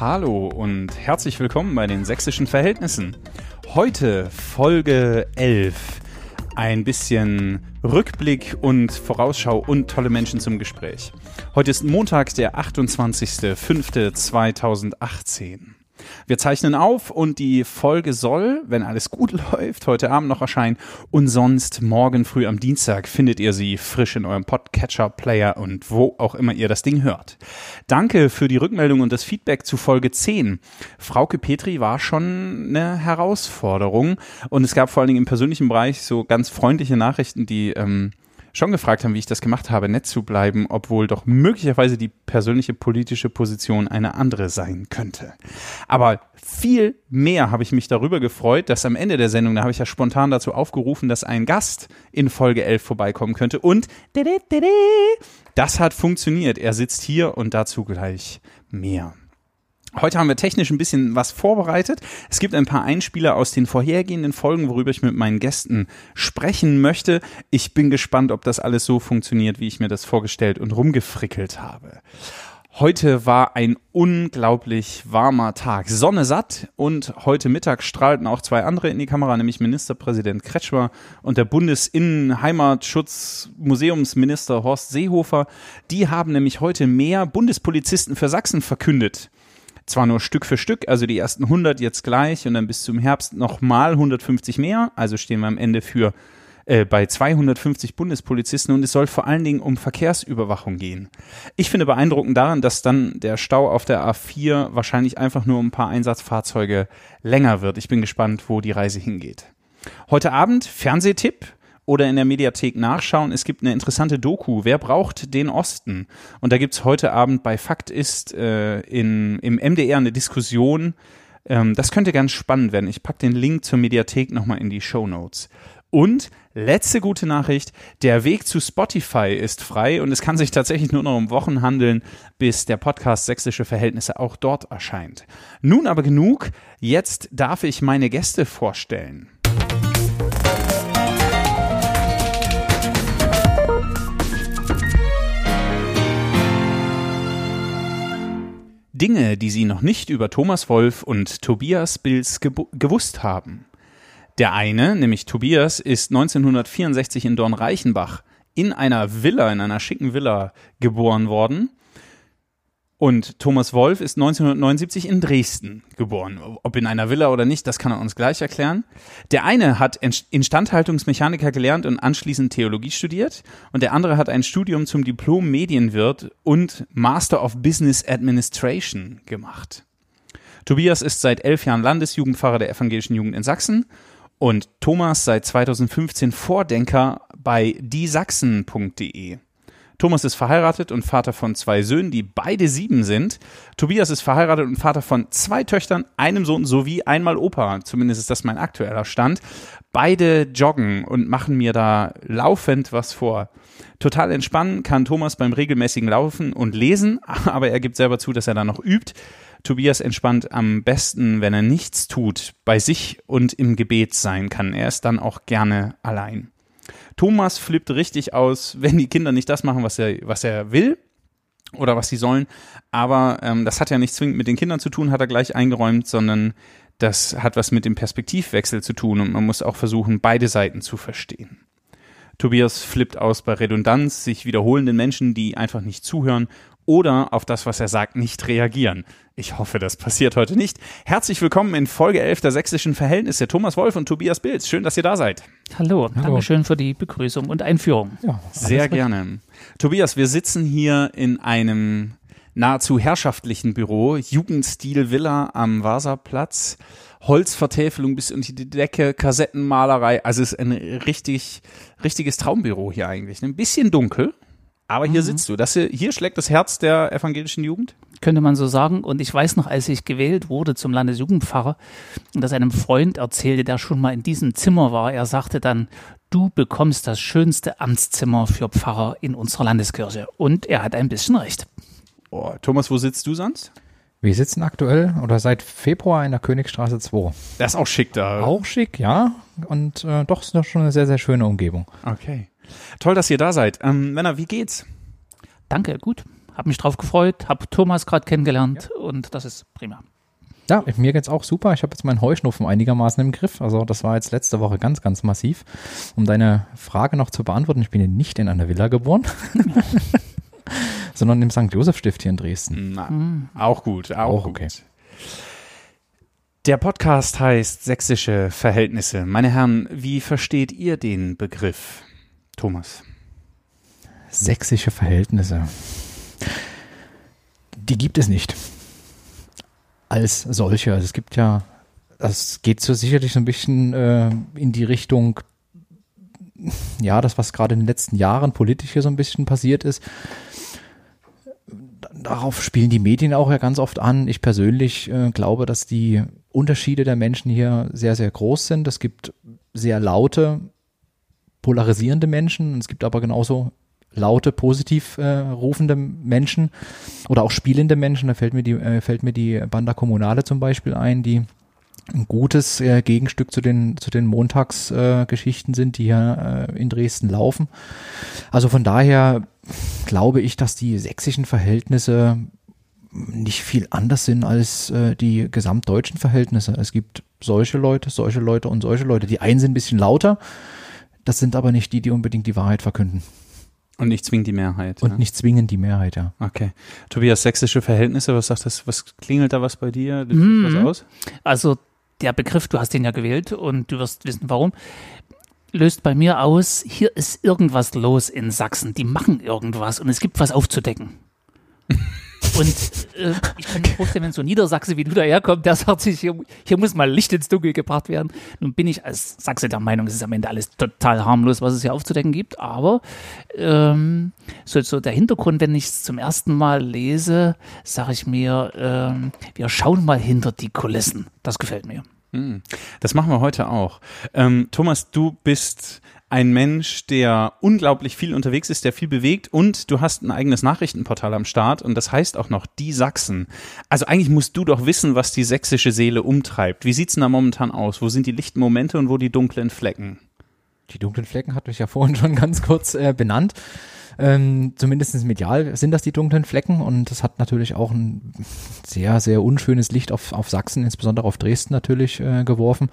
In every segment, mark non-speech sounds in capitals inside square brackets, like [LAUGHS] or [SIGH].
Hallo und herzlich willkommen bei den sächsischen Verhältnissen. Heute Folge 11. Ein bisschen Rückblick und Vorausschau und tolle Menschen zum Gespräch. Heute ist Montag, der 28.05.2018. Wir zeichnen auf und die Folge soll, wenn alles gut [LAUGHS] läuft, heute Abend noch erscheinen und sonst morgen früh am Dienstag findet ihr sie frisch in eurem Podcatcher, Player und wo auch immer ihr das Ding hört. Danke für die Rückmeldung und das Feedback zu Folge 10. Frauke Petri war schon eine Herausforderung und es gab vor allen Dingen im persönlichen Bereich so ganz freundliche Nachrichten, die ähm, schon gefragt haben, wie ich das gemacht habe, nett zu bleiben, obwohl doch möglicherweise die persönliche politische Position eine andere sein könnte. Aber viel mehr habe ich mich darüber gefreut, dass am Ende der Sendung, da habe ich ja spontan dazu aufgerufen, dass ein Gast in Folge 11 vorbeikommen könnte und das hat funktioniert. Er sitzt hier und dazu gleich mehr. Heute haben wir technisch ein bisschen was vorbereitet. Es gibt ein paar Einspieler aus den vorhergehenden Folgen, worüber ich mit meinen Gästen sprechen möchte. Ich bin gespannt, ob das alles so funktioniert, wie ich mir das vorgestellt und rumgefrickelt habe. Heute war ein unglaublich warmer Tag. Sonne satt und heute Mittag strahlten auch zwei andere in die Kamera, nämlich Ministerpräsident Kretschmer und der Bundesinnen-, Heimatschutz-, Museumsminister Horst Seehofer. Die haben nämlich heute mehr Bundespolizisten für Sachsen verkündet zwar nur Stück für Stück, also die ersten 100 jetzt gleich und dann bis zum Herbst nochmal 150 mehr, also stehen wir am Ende für äh, bei 250 Bundespolizisten und es soll vor allen Dingen um Verkehrsüberwachung gehen. Ich finde beeindruckend daran, dass dann der Stau auf der A4 wahrscheinlich einfach nur um ein paar Einsatzfahrzeuge länger wird. Ich bin gespannt, wo die Reise hingeht. Heute Abend Fernsehtipp oder in der Mediathek nachschauen. Es gibt eine interessante Doku. Wer braucht den Osten? Und da gibt's heute Abend bei Fakt ist äh, in, im MDR eine Diskussion. Ähm, das könnte ganz spannend werden. Ich pack den Link zur Mediathek nochmal in die Show Notes. Und letzte gute Nachricht, der Weg zu Spotify ist frei und es kann sich tatsächlich nur noch um Wochen handeln, bis der Podcast Sächsische Verhältnisse auch dort erscheint. Nun aber genug, jetzt darf ich meine Gäste vorstellen. Dinge, die Sie noch nicht über Thomas Wolf und Tobias Bills gewusst haben. Der eine, nämlich Tobias, ist 1964 in Dornreichenbach in einer Villa, in einer schicken Villa geboren worden und Thomas Wolf ist 1979 in Dresden geboren. Ob in einer Villa oder nicht, das kann er uns gleich erklären. Der eine hat Instandhaltungsmechaniker gelernt und anschließend Theologie studiert. Und der andere hat ein Studium zum Diplom Medienwirt und Master of Business Administration gemacht. Tobias ist seit elf Jahren Landesjugendpfarrer der evangelischen Jugend in Sachsen und Thomas seit 2015 Vordenker bei diesachsen.de. Thomas ist verheiratet und Vater von zwei Söhnen, die beide sieben sind. Tobias ist verheiratet und Vater von zwei Töchtern, einem Sohn sowie einmal Opa. Zumindest ist das mein aktueller Stand. Beide joggen und machen mir da laufend was vor. Total entspannen kann Thomas beim regelmäßigen Laufen und Lesen, [LAUGHS] aber er gibt selber zu, dass er da noch übt. Tobias entspannt am besten, wenn er nichts tut, bei sich und im Gebet sein kann. Er ist dann auch gerne allein. Thomas flippt richtig aus, wenn die Kinder nicht das machen, was er, was er will oder was sie sollen. Aber ähm, das hat ja nicht zwingend mit den Kindern zu tun, hat er gleich eingeräumt, sondern das hat was mit dem Perspektivwechsel zu tun und man muss auch versuchen, beide Seiten zu verstehen. Tobias flippt aus bei Redundanz, sich wiederholenden Menschen, die einfach nicht zuhören oder auf das, was er sagt, nicht reagieren. Ich hoffe, das passiert heute nicht. Herzlich willkommen in Folge 11 der sächsischen Verhältnisse. Thomas Wolf und Tobias Bilz. Schön, dass ihr da seid. Hallo, Hallo. danke schön für die Begrüßung und Einführung. Ja, Sehr gerne. Tobias, wir sitzen hier in einem nahezu herrschaftlichen Büro, Jugendstil Villa am Wasserplatz. Holzvertäfelung bis unter die Decke, Kassettenmalerei. Also es ist ein richtig, richtiges Traumbüro hier eigentlich. Ein bisschen dunkel, aber hier mhm. sitzt du. Das hier, hier schlägt das Herz der evangelischen Jugend? Könnte man so sagen. Und ich weiß noch, als ich gewählt wurde zum Landesjugendpfarrer, dass einem Freund erzählte, der schon mal in diesem Zimmer war. Er sagte dann, du bekommst das schönste Amtszimmer für Pfarrer in unserer Landeskirche. Und er hat ein bisschen recht. Oh, Thomas, wo sitzt du sonst? Wir sitzen aktuell oder seit Februar in der Königstraße 2. Das ist auch schick da. Auch schick, ja. Und äh, doch ist doch schon eine sehr, sehr schöne Umgebung. Okay. Toll, dass ihr da seid. Ähm, Männer, wie geht's? Danke, gut. Habe mich drauf gefreut, habe Thomas gerade kennengelernt und das ist prima. Ja, mir geht's auch super. Ich habe jetzt meinen Heuschnupfen einigermaßen im Griff. Also das war jetzt letzte Woche ganz, ganz massiv. Um deine Frage noch zu beantworten, ich bin ja nicht in einer Villa geboren, [LAUGHS] sondern im St. Josef Stift hier in Dresden. Na, Auch gut, auch, Auch gut. okay. Der Podcast heißt Sächsische Verhältnisse. Meine Herren, wie versteht ihr den Begriff? Thomas. Sächsische Verhältnisse. Die gibt es nicht. Als solche. Also es gibt ja, das geht so sicherlich so ein bisschen äh, in die Richtung, ja, das, was gerade in den letzten Jahren politisch hier so ein bisschen passiert ist. Darauf spielen die Medien auch ja ganz oft an. Ich persönlich äh, glaube, dass die Unterschiede der Menschen hier sehr, sehr groß sind. Es gibt sehr laute, polarisierende Menschen. Es gibt aber genauso laute, positiv äh, rufende Menschen oder auch spielende Menschen. Da fällt mir die, äh, fällt mir die Banda Kommunale zum Beispiel ein, die ein gutes äh, Gegenstück zu den, zu den Montagsgeschichten äh, sind, die hier äh, in Dresden laufen. Also von daher glaube ich, dass die sächsischen Verhältnisse nicht viel anders sind als äh, die gesamtdeutschen Verhältnisse. Es gibt solche Leute, solche Leute und solche Leute. Die einen sind ein bisschen lauter, das sind aber nicht die, die unbedingt die Wahrheit verkünden. Und nicht zwingend die Mehrheit. Und ja? nicht zwingend die Mehrheit, ja. Okay. Tobias, sächsische Verhältnisse, was sagt das? Was klingelt da was bei dir? Mhm. das was aus? Also der Begriff, du hast den ja gewählt und du wirst wissen, warum, löst bei mir aus, hier ist irgendwas los in Sachsen. Die machen irgendwas und es gibt was aufzudecken. [LAUGHS] Und äh, ich kann mir vorstellen, wenn so ein Niedersachse wie du daherkommt, der sagt sich, hier, hier muss mal Licht ins Dunkel gebracht werden. Nun bin ich als Sachse der Meinung, es ist am Ende alles total harmlos, was es hier aufzudecken gibt. Aber ähm, so, so der Hintergrund, wenn ich es zum ersten Mal lese, sage ich mir, ähm, wir schauen mal hinter die Kulissen. Das gefällt mir. Hm. Das machen wir heute auch. Ähm, Thomas, du bist ein Mensch, der unglaublich viel unterwegs ist, der viel bewegt und du hast ein eigenes Nachrichtenportal am Start und das heißt auch noch Die Sachsen. Also eigentlich musst du doch wissen, was die sächsische Seele umtreibt. Wie sieht's denn da momentan aus? Wo sind die lichten Momente und wo die dunklen Flecken? Die dunklen Flecken hatte ich ja [LAUGHS] vorhin schon ganz kurz äh, benannt. Ähm, zumindest medial sind das die dunklen Flecken und das hat natürlich auch ein sehr, sehr unschönes Licht auf, auf Sachsen, insbesondere auf Dresden natürlich äh, geworfen.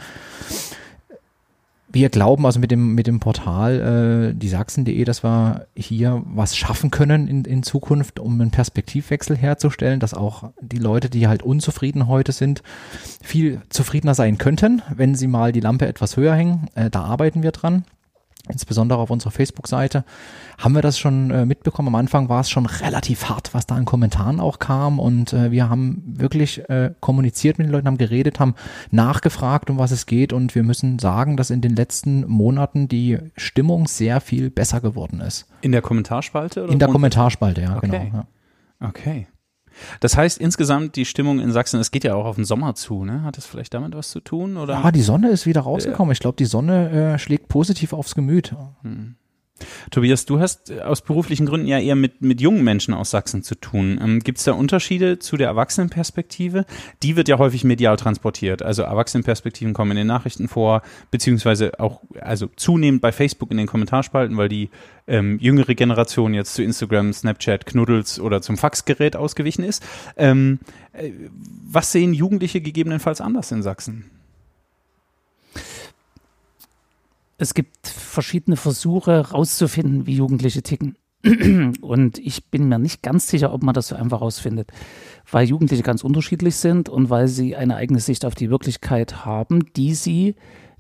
Wir glauben also mit dem, mit dem Portal äh, die Sachsen.de, dass wir hier was schaffen können in, in Zukunft, um einen Perspektivwechsel herzustellen, dass auch die Leute, die halt unzufrieden heute sind, viel zufriedener sein könnten, wenn sie mal die Lampe etwas höher hängen. Äh, da arbeiten wir dran insbesondere auf unserer Facebook-Seite, haben wir das schon äh, mitbekommen. Am Anfang war es schon relativ hart, was da an Kommentaren auch kam und äh, wir haben wirklich äh, kommuniziert mit den Leuten, haben geredet, haben nachgefragt, um was es geht und wir müssen sagen, dass in den letzten Monaten die Stimmung sehr viel besser geworden ist. In der Kommentarspalte? Oder In der Kommentarspalte, ja, Okay. genau. Ja. Okay. Das heißt insgesamt die Stimmung in Sachsen, es geht ja auch auf den Sommer zu, ne? Hat das vielleicht damit was zu tun? Oder? Ah, die Sonne ist wieder rausgekommen. Ich glaube, die Sonne äh, schlägt positiv aufs Gemüt. Tobias, du hast äh, aus beruflichen Gründen ja eher mit, mit jungen Menschen aus Sachsen zu tun. Ähm, Gibt es da Unterschiede zu der Erwachsenenperspektive? Die wird ja häufig medial transportiert. Also Erwachsenenperspektiven kommen in den Nachrichten vor, beziehungsweise auch also zunehmend bei Facebook in den Kommentarspalten, weil die ähm, jüngere Generation jetzt zu Instagram, Snapchat, Knuddels oder zum Faxgerät ausgewichen ist. Ähm, äh, was sehen Jugendliche gegebenenfalls anders in Sachsen? Es gibt verschiedene Versuche rauszufinden, wie Jugendliche ticken. [CLEARS THROAT] Und ich bin mir nicht ganz sicher, ob man das so einfach rausfindet, weil Jugendliche ganz unterschiedlich sind und weil sie eine eigene Sicht auf die Wirklichkeit haben, die sie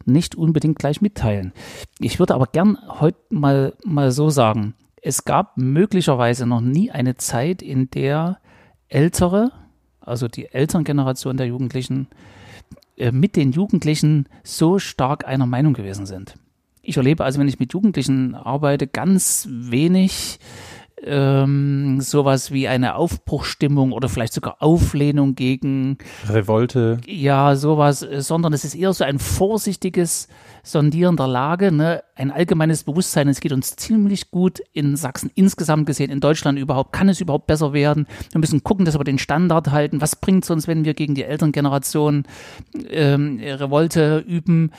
nicht unbedingt gleich mitteilen. Ich würde aber gern heute mal, mal so sagen, es gab möglicherweise noch nie eine Zeit, in der ältere, also die Elterngeneration der Jugendlichen, äh, mit den Jugendlichen so stark einer Meinung gewesen sind. Ich erlebe also, wenn ich mit Jugendlichen arbeite, ganz wenig ähm, sowas wie eine Aufbruchstimmung oder vielleicht sogar Auflehnung gegen Revolte, ja, sowas, äh, sondern es ist eher so ein vorsichtiges Sondieren der Lage, ne? ein allgemeines Bewusstsein, es geht uns ziemlich gut in Sachsen insgesamt gesehen, in Deutschland überhaupt, kann es überhaupt besser werden? Wir müssen gucken, dass wir den Standard halten. Was bringt es uns, wenn wir gegen die Elterngeneration ähm, Revolte üben?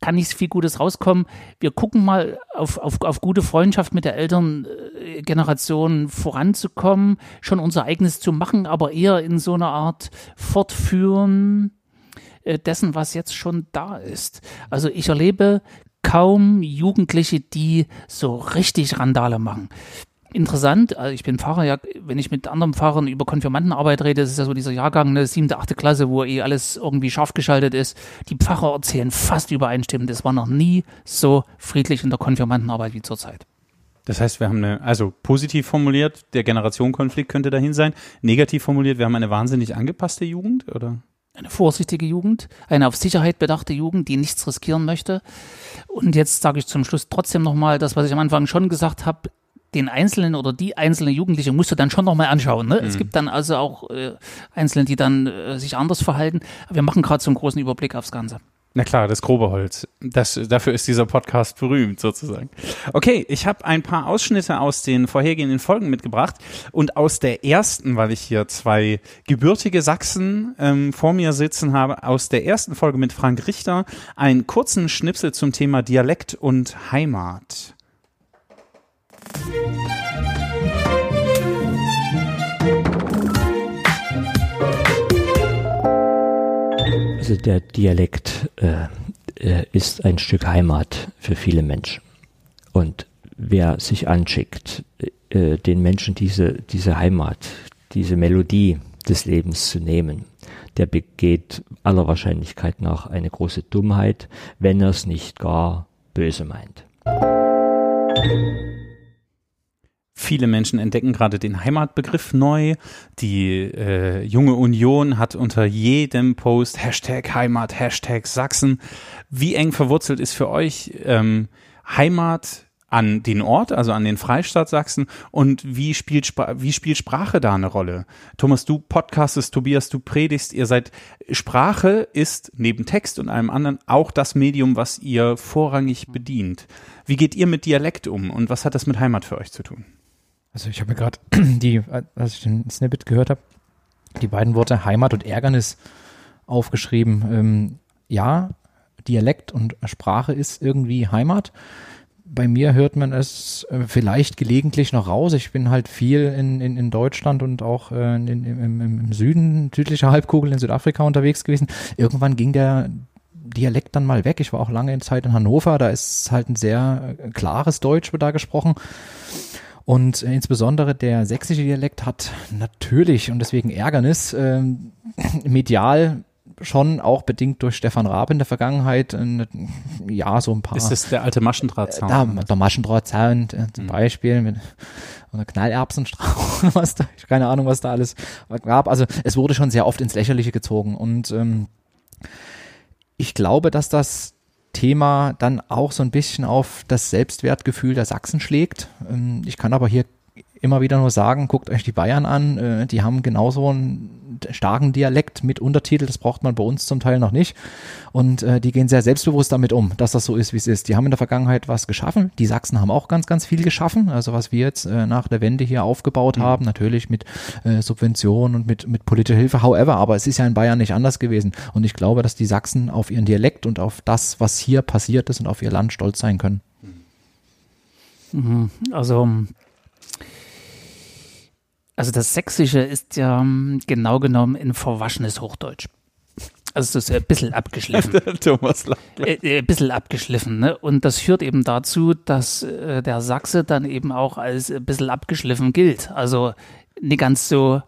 Kann nicht viel Gutes rauskommen. Wir gucken mal auf, auf, auf gute Freundschaft mit der Eltern äh, Generation voranzukommen, schon unser eigenes zu machen, aber eher in so einer Art Fortführen äh, dessen, was jetzt schon da ist. Also ich erlebe kaum Jugendliche, die so richtig Randale machen interessant, also ich bin Pfarrer, ja, wenn ich mit anderen Pfarrern über Konfirmandenarbeit rede, das ist ja so dieser Jahrgang, eine siebte, achte Klasse, wo eh alles irgendwie scharf geschaltet ist. Die Pfarrer erzählen fast übereinstimmend, es war noch nie so friedlich in der Konfirmandenarbeit wie zurzeit. Das heißt, wir haben eine, also positiv formuliert, der Generationenkonflikt könnte dahin sein. Negativ formuliert, wir haben eine wahnsinnig angepasste Jugend, oder? Eine vorsichtige Jugend, eine auf Sicherheit bedachte Jugend, die nichts riskieren möchte. Und jetzt sage ich zum Schluss trotzdem nochmal das, was ich am Anfang schon gesagt habe den Einzelnen oder die einzelne Jugendliche musst du dann schon nochmal anschauen. Ne? Mhm. Es gibt dann also auch äh, Einzelne, die dann äh, sich anders verhalten. Aber wir machen gerade so einen großen Überblick aufs Ganze. Na klar, das grobe Holz. Das, dafür ist dieser Podcast berühmt, sozusagen. Okay, ich habe ein paar Ausschnitte aus den vorhergehenden Folgen mitgebracht und aus der ersten, weil ich hier zwei gebürtige Sachsen ähm, vor mir sitzen habe, aus der ersten Folge mit Frank Richter einen kurzen Schnipsel zum Thema Dialekt und Heimat. Also der Dialekt äh, äh, ist ein Stück Heimat für viele Menschen. Und wer sich anschickt, äh, den Menschen diese, diese Heimat, diese Melodie des Lebens zu nehmen, der begeht aller Wahrscheinlichkeit nach eine große Dummheit, wenn er es nicht gar böse meint. Viele Menschen entdecken gerade den Heimatbegriff neu. Die äh, junge Union hat unter jedem Post Hashtag Heimat, Hashtag Sachsen. Wie eng verwurzelt ist für euch ähm, Heimat an den Ort, also an den Freistaat Sachsen und wie spielt, wie spielt Sprache da eine Rolle? Thomas, du podcastest, Tobias, du predigst, ihr seid, Sprache ist neben Text und allem anderen auch das Medium, was ihr vorrangig bedient. Wie geht ihr mit Dialekt um und was hat das mit Heimat für euch zu tun? Also ich habe mir gerade [CLEARS THROAT] die, als ich den Snippet gehört habe, die beiden Worte Heimat und Ärgernis aufgeschrieben. Ähm, ja, Dialekt und Sprache ist irgendwie Heimat. Bei mir hört man es äh, vielleicht gelegentlich noch raus. Ich bin halt viel in, in, in Deutschland und auch äh, in, im, im Süden, südlicher Halbkugel in Südafrika unterwegs gewesen. Irgendwann ging der Dialekt dann mal weg. Ich war auch lange Zeit in Hannover. Da ist halt ein sehr äh, klares Deutsch da gesprochen. Und äh, insbesondere der sächsische Dialekt hat natürlich und deswegen Ärgernis äh, [CLEARS THROAT] medial schon auch bedingt durch Stefan Raab in der Vergangenheit, äh, ja, so ein paar. Ist das der alte Maschendrahtzaun? Da, der Maschendrahtzaun äh, zum mhm. Beispiel mit oder Knallerbsenstrauch, [LAUGHS] was da, keine Ahnung, was da alles gab. Also es wurde schon sehr oft ins Lächerliche gezogen und ähm, ich glaube, dass das Thema dann auch so ein bisschen auf das Selbstwertgefühl der Sachsen schlägt. Ähm, ich kann aber hier immer wieder nur sagen, guckt euch die Bayern an, äh, die haben genauso einen starken Dialekt mit Untertitel, das braucht man bei uns zum Teil noch nicht. Und äh, die gehen sehr selbstbewusst damit um, dass das so ist, wie es ist. Die haben in der Vergangenheit was geschaffen. Die Sachsen haben auch ganz, ganz viel geschaffen. Also was wir jetzt äh, nach der Wende hier aufgebaut mhm. haben, natürlich mit Subventionen und mit, mit politischer Hilfe, however, aber es ist ja in Bayern nicht anders gewesen. Und ich glaube, dass die Sachsen auf ihren Dialekt und auf das, was hier passiert ist und auf ihr Land stolz sein können. Mhm. Also also das Sächsische ist ja ähm, genau genommen ein verwaschenes Hochdeutsch. Also das ist ein bisschen abgeschliffen. [LAUGHS] Thomas äh, äh, Ein bisschen abgeschliffen. Ne? Und das führt eben dazu, dass äh, der Sachse dann eben auch als ein bisschen abgeschliffen gilt. Also nicht ganz so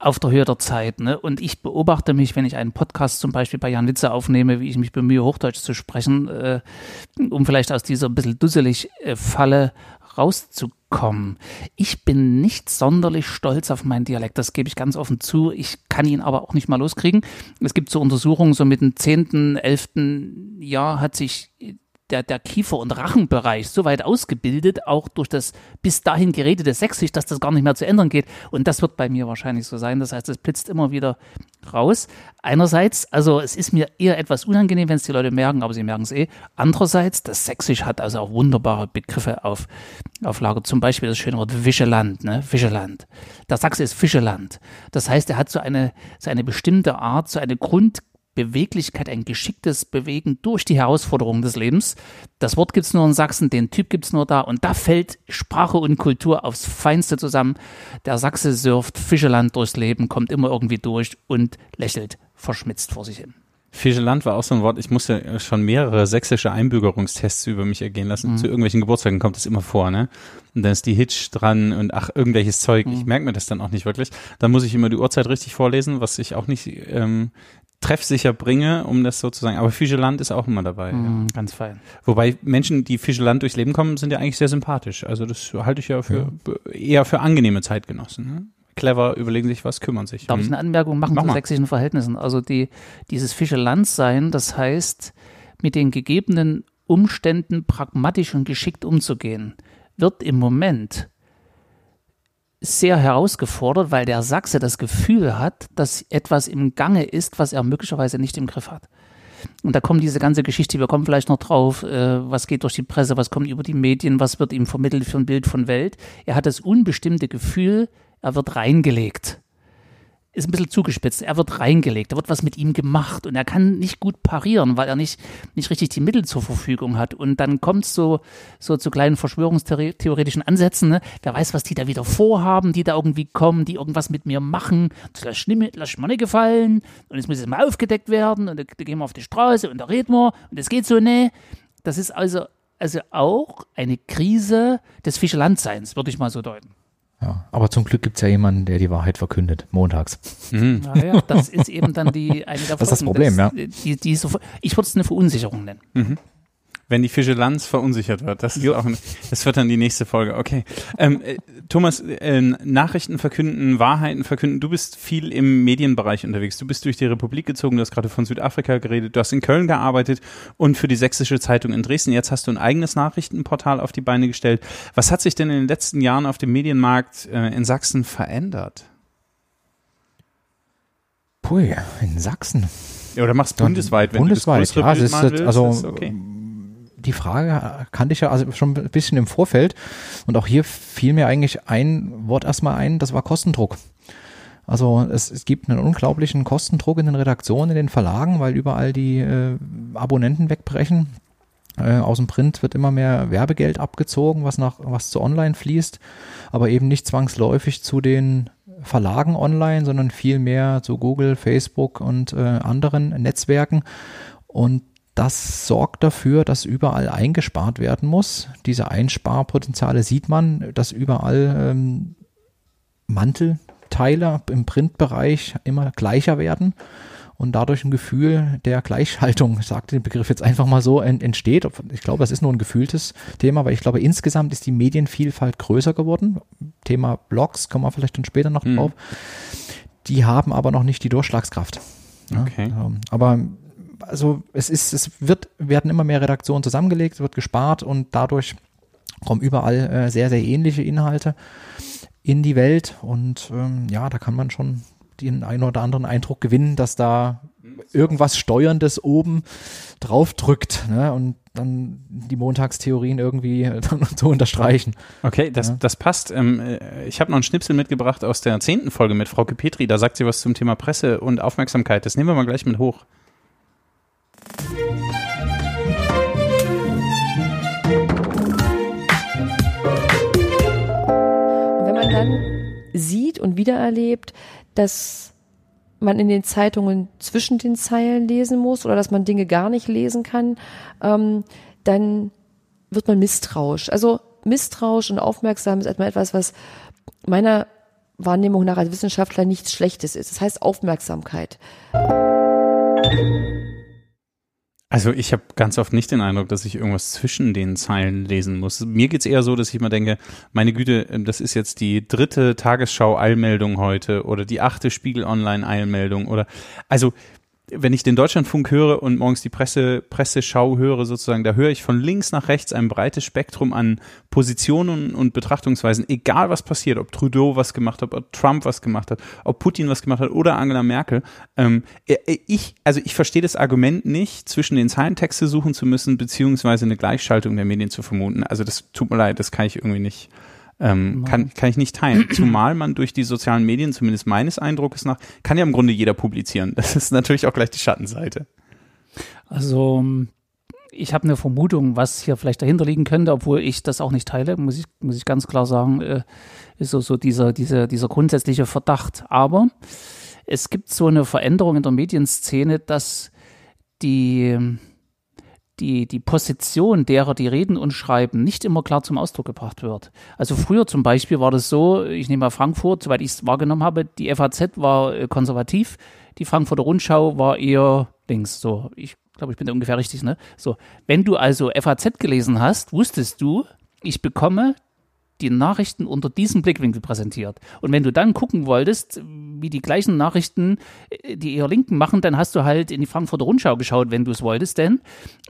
auf der Höhe der Zeit. Ne? Und ich beobachte mich, wenn ich einen Podcast zum Beispiel bei Jan Litze aufnehme, wie ich mich bemühe, Hochdeutsch zu sprechen, äh, um vielleicht aus dieser ein bisschen dusselig Falle rauszukommen. Ich bin nicht sonderlich stolz auf meinen Dialekt, das gebe ich ganz offen zu. Ich kann ihn aber auch nicht mal loskriegen. Es gibt so Untersuchungen, so mit dem zehnten, elften Jahr hat sich der, der Kiefer- und Rachenbereich so weit ausgebildet, auch durch das bis dahin geredete Sächsisch, dass das gar nicht mehr zu ändern geht. Und das wird bei mir wahrscheinlich so sein. Das heißt, es blitzt immer wieder raus. Einerseits, also es ist mir eher etwas unangenehm, wenn es die Leute merken, aber sie merken es eh. Andererseits, das Sächsisch hat also auch wunderbare Begriffe auf, auf Lager. Zum Beispiel das schöne Wort Fischeland, ne? Fischeland. Der Sachse ist Fischeland. Das heißt, er hat so eine, so eine bestimmte Art, so eine Grund Beweglichkeit, ein geschicktes Bewegen durch die Herausforderungen des Lebens. Das Wort gibt es nur in Sachsen, den Typ gibt es nur da und da fällt Sprache und Kultur aufs Feinste zusammen. Der Sachse surft Fischeland durchs Leben, kommt immer irgendwie durch und lächelt verschmitzt vor sich hin. Fischeland war auch so ein Wort, ich musste schon mehrere sächsische Einbürgerungstests über mich ergehen lassen. Mhm. Zu irgendwelchen Geburtstagen kommt das immer vor, ne? Und dann ist die Hitch dran und ach, irgendwelches Zeug. Mhm. Ich merke mir das dann auch nicht wirklich. Dann muss ich immer die Uhrzeit richtig vorlesen, was ich auch nicht ähm, treffsicher bringe, um das sozusagen. Aber Fischeland ist auch immer dabei. Mhm, ja. Ganz fein. Wobei Menschen, die Fischeland durchs Leben kommen, sind ja eigentlich sehr sympathisch. Also das halte ich ja für ja. eher für angenehme Zeitgenossen. Ne? clever, überlegen sich was, kümmern sich. Darf ich hm. eine Anmerkung machen Mach zu sächsischen Verhältnissen? Also die, dieses Fischeland sein, das heißt, mit den gegebenen Umständen pragmatisch und geschickt umzugehen, wird im Moment sehr herausgefordert, weil der Sachse das Gefühl hat, dass etwas im Gange ist, was er möglicherweise nicht im Griff hat. Und da kommt diese ganze Geschichte, wir kommen vielleicht noch drauf, äh, was geht durch die Presse, was kommt über die Medien, was wird ihm vermittelt für ein Bild von Welt. Er hat das unbestimmte Gefühl, er wird reingelegt. Ist ein bisschen zugespitzt. Er wird reingelegt. Da wird was mit ihm gemacht und er kann nicht gut parieren, weil er nicht, nicht richtig die Mittel zur Verfügung hat. Und dann kommt es so, so zu kleinen verschwörungstheoretischen Ansätzen. Ne? Wer weiß, was die da wieder vorhaben, die da irgendwie kommen, die irgendwas mit mir machen. Das ich, lass mir nicht gefallen. Und jetzt muss es mal aufgedeckt werden. Und da, gehen wir auf die Straße und da reden wir. Und das geht so, ne? Das ist also, also auch eine Krise des Fischelandseins, würde ich mal so deuten. Ja, aber zum Glück gibt es ja jemanden, der die Wahrheit verkündet, montags. Mhm. Ja, das ist eben dann die eine der Das ist das Problem, das, ja. Die, die so, ich würde es eine Verunsicherung nennen. Mhm wenn die Vigilanz verunsichert wird. Das ist auch, das wird dann die nächste Folge. Okay. Ähm, äh, Thomas, äh, Nachrichten verkünden, Wahrheiten verkünden. Du bist viel im Medienbereich unterwegs. Du bist durch die Republik gezogen. Du hast gerade von Südafrika geredet. Du hast in Köln gearbeitet und für die Sächsische Zeitung in Dresden. Jetzt hast du ein eigenes Nachrichtenportal auf die Beine gestellt. Was hat sich denn in den letzten Jahren auf dem Medienmarkt äh, in Sachsen verändert? Pui, in Sachsen. Ja, oder machst bundesweit, wenn bundesweit, du das ja, ist, willst, also ist okay die Frage kannte ich ja also schon ein bisschen im Vorfeld. Und auch hier fiel mir eigentlich ein Wort erstmal ein, das war Kostendruck. Also es, es gibt einen unglaublichen Kostendruck in den Redaktionen, in den Verlagen, weil überall die äh, Abonnenten wegbrechen. Äh, aus dem Print wird immer mehr Werbegeld abgezogen, was nach was zu online fließt, aber eben nicht zwangsläufig zu den Verlagen online, sondern viel mehr zu Google, Facebook und äh, anderen Netzwerken. Und das sorgt dafür, dass überall eingespart werden muss. Diese Einsparpotenziale sieht man, dass überall ähm, Mantelteile im Printbereich immer gleicher werden und dadurch ein Gefühl der Gleichschaltung, ich sage den Begriff jetzt einfach mal so, entsteht. Ich glaube, das ist nur ein gefühltes Thema, weil ich glaube, insgesamt ist die Medienvielfalt größer geworden. Thema Blogs, kommen wir vielleicht dann später noch mhm. drauf. Die haben aber noch nicht die Durchschlagskraft. Okay. Ja, ähm, aber also es ist, es wird, werden immer mehr Redaktionen zusammengelegt, wird gespart und dadurch kommen überall äh, sehr, sehr ähnliche Inhalte in die Welt und ähm, ja, da kann man schon den einen oder anderen Eindruck gewinnen, dass da irgendwas Steuerndes oben drauf drückt ne? und dann die Montagstheorien irgendwie [LAUGHS] zu unterstreichen. Okay, das, ja. das passt. Ähm, äh, ich habe noch einen Schnipsel mitgebracht aus der zehnten Folge mit Frau Petri. Da sagt sie was zum Thema Presse und Aufmerksamkeit. Das nehmen wir mal gleich mit hoch. Und wenn man dann sieht und wiedererlebt, dass man in den Zeitungen zwischen den Zeilen lesen muss oder dass man Dinge gar nicht lesen kann, ähm, dann wird man misstrauisch. Also misstrauisch und aufmerksam ist etwa etwas, was meiner Wahrnehmung nach als Wissenschaftler nichts Schlechtes ist. Das heißt Aufmerksamkeit. Also ich habe ganz oft nicht den Eindruck, dass ich irgendwas zwischen den Zeilen lesen muss. Mir geht's eher so, dass ich mal denke, meine Güte, das ist jetzt die dritte Tagesschau-Eilmeldung heute oder die achte Spiegel-Online-Eilmeldung oder also wenn ich den Deutschlandfunk höre und morgens die Presse, Presseschau höre, sozusagen, da höre ich von links nach rechts ein breites Spektrum an Positionen und Betrachtungsweisen, egal was passiert, ob Trudeau was gemacht hat, ob Trump was gemacht hat, ob Putin was gemacht hat oder Angela Merkel. Ähm, äh, äh, ich, also ich verstehe das Argument nicht, zwischen den Zeilen Texte suchen zu müssen, beziehungsweise eine Gleichschaltung der Medien zu vermuten. Also das tut mir leid, das kann ich irgendwie nicht Ähm, kann, kann ich nicht teilen. Zumal man durch die sozialen Medien, zumindest meines Eindrucks nach, kann ja im Grunde jeder publizieren. Das ist natürlich auch gleich die Schattenseite. Also ich habe eine Vermutung, was hier vielleicht dahinter liegen könnte, obwohl ich das auch nicht teile, muss ich, muss ich ganz klar sagen, äh, ist so, so dieser, dieser, dieser grundsätzliche Verdacht. Aber es gibt so eine Veränderung in der Medienszene, dass die, die, die Position derer, die reden und schreiben, nicht immer klar zum Ausdruck gebracht wird. Also früher zum Beispiel war das so, ich nehme mal Frankfurt, soweit ich es wahrgenommen habe, die FAZ war äh, konservativ, die Frankfurter Rundschau war eher links. So, ich glaube, ich bin da ungefähr richtig, ne? So, wenn du also FAZ gelesen hast, wusstest du, ich bekomme die Nachrichten unter diesem Blickwinkel präsentiert. Und wenn du dann gucken wolltest, wie die gleichen Nachrichten äh, die eher Linken machen, dann hast du halt in die Frankfurter Rundschau geschaut, wenn du es wolltest denn.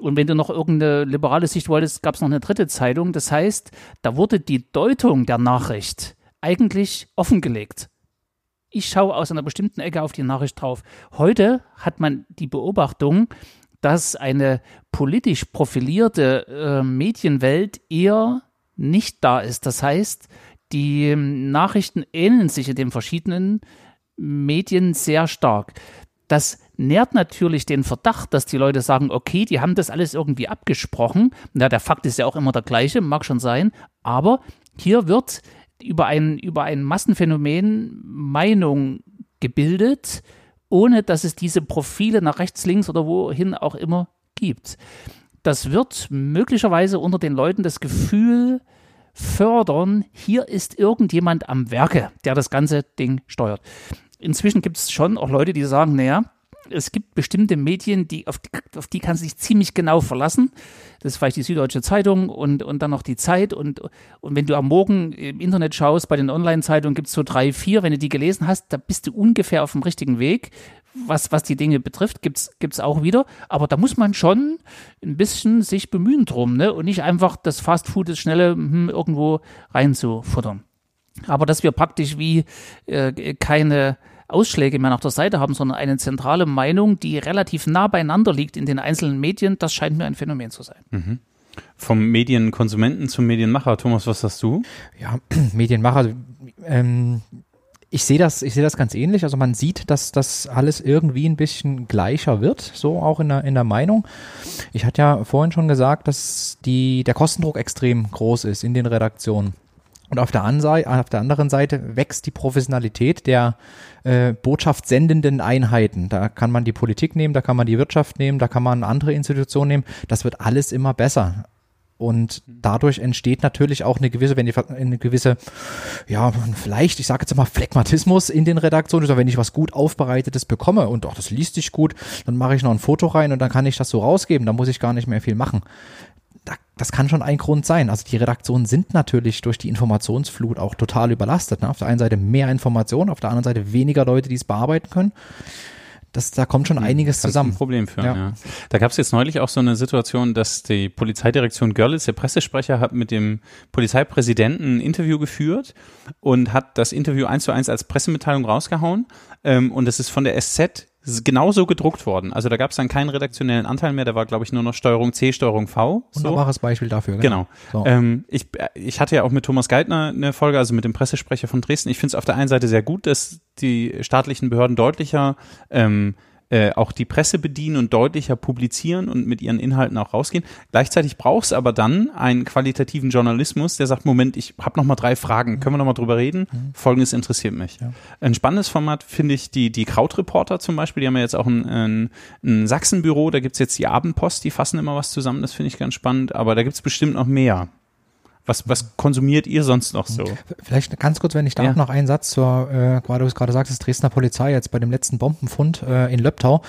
Und wenn du noch irgendeine liberale Sicht wolltest, gab es noch eine dritte Zeitung. Das heißt, da wurde die Deutung der Nachricht eigentlich offengelegt. Ich schaue aus einer bestimmten Ecke auf die Nachricht drauf. Heute hat man die Beobachtung, dass eine politisch profilierte äh, Medienwelt eher nicht da ist. Das heißt, die Nachrichten ähneln sich in den verschiedenen Medien sehr stark. Das nährt natürlich den Verdacht, dass die Leute sagen, okay, die haben das alles irgendwie abgesprochen. Na, der Fakt ist ja auch immer der gleiche, mag schon sein, aber hier wird über ein, über ein Massenphänomen Meinung gebildet, ohne dass es diese Profile nach rechts, links oder wohin auch immer gibt das wird möglicherweise unter den Leuten das Gefühl fördern, hier ist irgendjemand am Werke, der das ganze Ding steuert. Inzwischen gibt es schon auch Leute, die sagen, naja, es gibt bestimmte Medien, die auf, die, auf die kann sich ziemlich genau verlassen. Das ist vielleicht die Süddeutsche Zeitung und, und dann noch die Zeit. Und, und wenn du am Morgen im Internet schaust, bei den Online-Zeitungen gibt es so drei, vier. Wenn du die gelesen hast, da bist du ungefähr auf dem richtigen Weg was, was die Dinge betrifft, gibt's gibt's auch wieder. Aber da muss man schon ein bisschen sich bemühen drum, ne? Und nicht einfach das Fastfood, das Schnelle hm, irgendwo reinzufuttern. Aber dass wir praktisch wie äh, keine Ausschläge mehr nach der Seite haben, sondern eine zentrale Meinung, die relativ nah beieinander liegt in den einzelnen Medien, das scheint mir ein Phänomen zu sein. Mhm. Vom Medienkonsumenten zum Medienmacher. Thomas, was hast du? Ja, [CLEARS THROAT] Medienmacher, ähm, ich sehe das, ich sehe das ganz ähnlich. Also man sieht, dass das alles irgendwie ein bisschen gleicher wird, so auch in der, in der Meinung. Ich hatte ja vorhin schon gesagt, dass die, der Kostendruck extrem groß ist in den Redaktionen. Und auf der, auf der anderen Seite wächst die Professionalität der äh, botschaftsendenden Einheiten. Da kann man die Politik nehmen, da kann man die Wirtschaft nehmen, da kann man andere Institutionen nehmen. Das wird alles immer besser. Und dadurch entsteht natürlich auch eine gewisse, wenn die, eine gewisse, ja, vielleicht, ich sage jetzt mal, Phlegmatismus in den Redaktionen. Also wenn ich was gut aufbereitetes bekomme und auch das liest sich gut, dann mache ich noch ein Foto rein und dann kann ich das so rausgeben. Da muss ich gar nicht mehr viel machen. Das kann schon ein Grund sein. Also die Redaktionen sind natürlich durch die Informationsflut auch total überlastet. Ne? Auf der einen Seite mehr Informationen, auf der anderen Seite weniger Leute, die es bearbeiten können das, da kommt schon hm, einiges Kann zusammen. Ein Problem für. Ja. ja. Da gab es jetzt neulich auch so eine Situation, dass die Polizeidirektion Görlitz, der Pressesprecher, hat mit dem Polizeipräsidenten ein Interview geführt und hat das Interview eins zu eins als Pressemitteilung rausgehauen. Ähm, und das ist von der SZ genauso gedruckt worden. Also da gab es dann keinen redaktionellen Anteil mehr, da war, glaube ich, nur noch Steuerung C, Steuerung V. So. Wunderbares Beispiel dafür. Genau. genau. So. Ähm, ich, ich hatte ja auch mit Thomas Geithner eine Folge, also mit dem Pressesprecher von Dresden. Ich finde es auf der einen Seite sehr gut, dass die staatlichen Behörden deutlicher ähm, äh, auch die Presse bedienen und deutlicher publizieren und mit ihren Inhalten auch rausgehen. Gleichzeitig braucht es aber dann einen qualitativen Journalismus, der sagt, Moment, ich habe noch mal drei Fragen, können wir noch mal drüber reden? Mhm. Folgendes interessiert mich. Ja. Ein spannendes Format finde ich die, die Krautreporter zum Beispiel, die haben ja jetzt auch ein, ein, ein Sachsenbüro, da gibt es jetzt die Abendpost, die fassen immer was zusammen, das finde ich ganz spannend, aber da gibt es bestimmt noch mehr. Was, was konsumiert ihr sonst noch so? Vielleicht ganz kurz, wenn ich darf, ja. noch einen Satz zur, äh, gerade du es gerade sagst, Dresdner Polizei jetzt bei dem letzten Bombenfund äh, in Löbtau.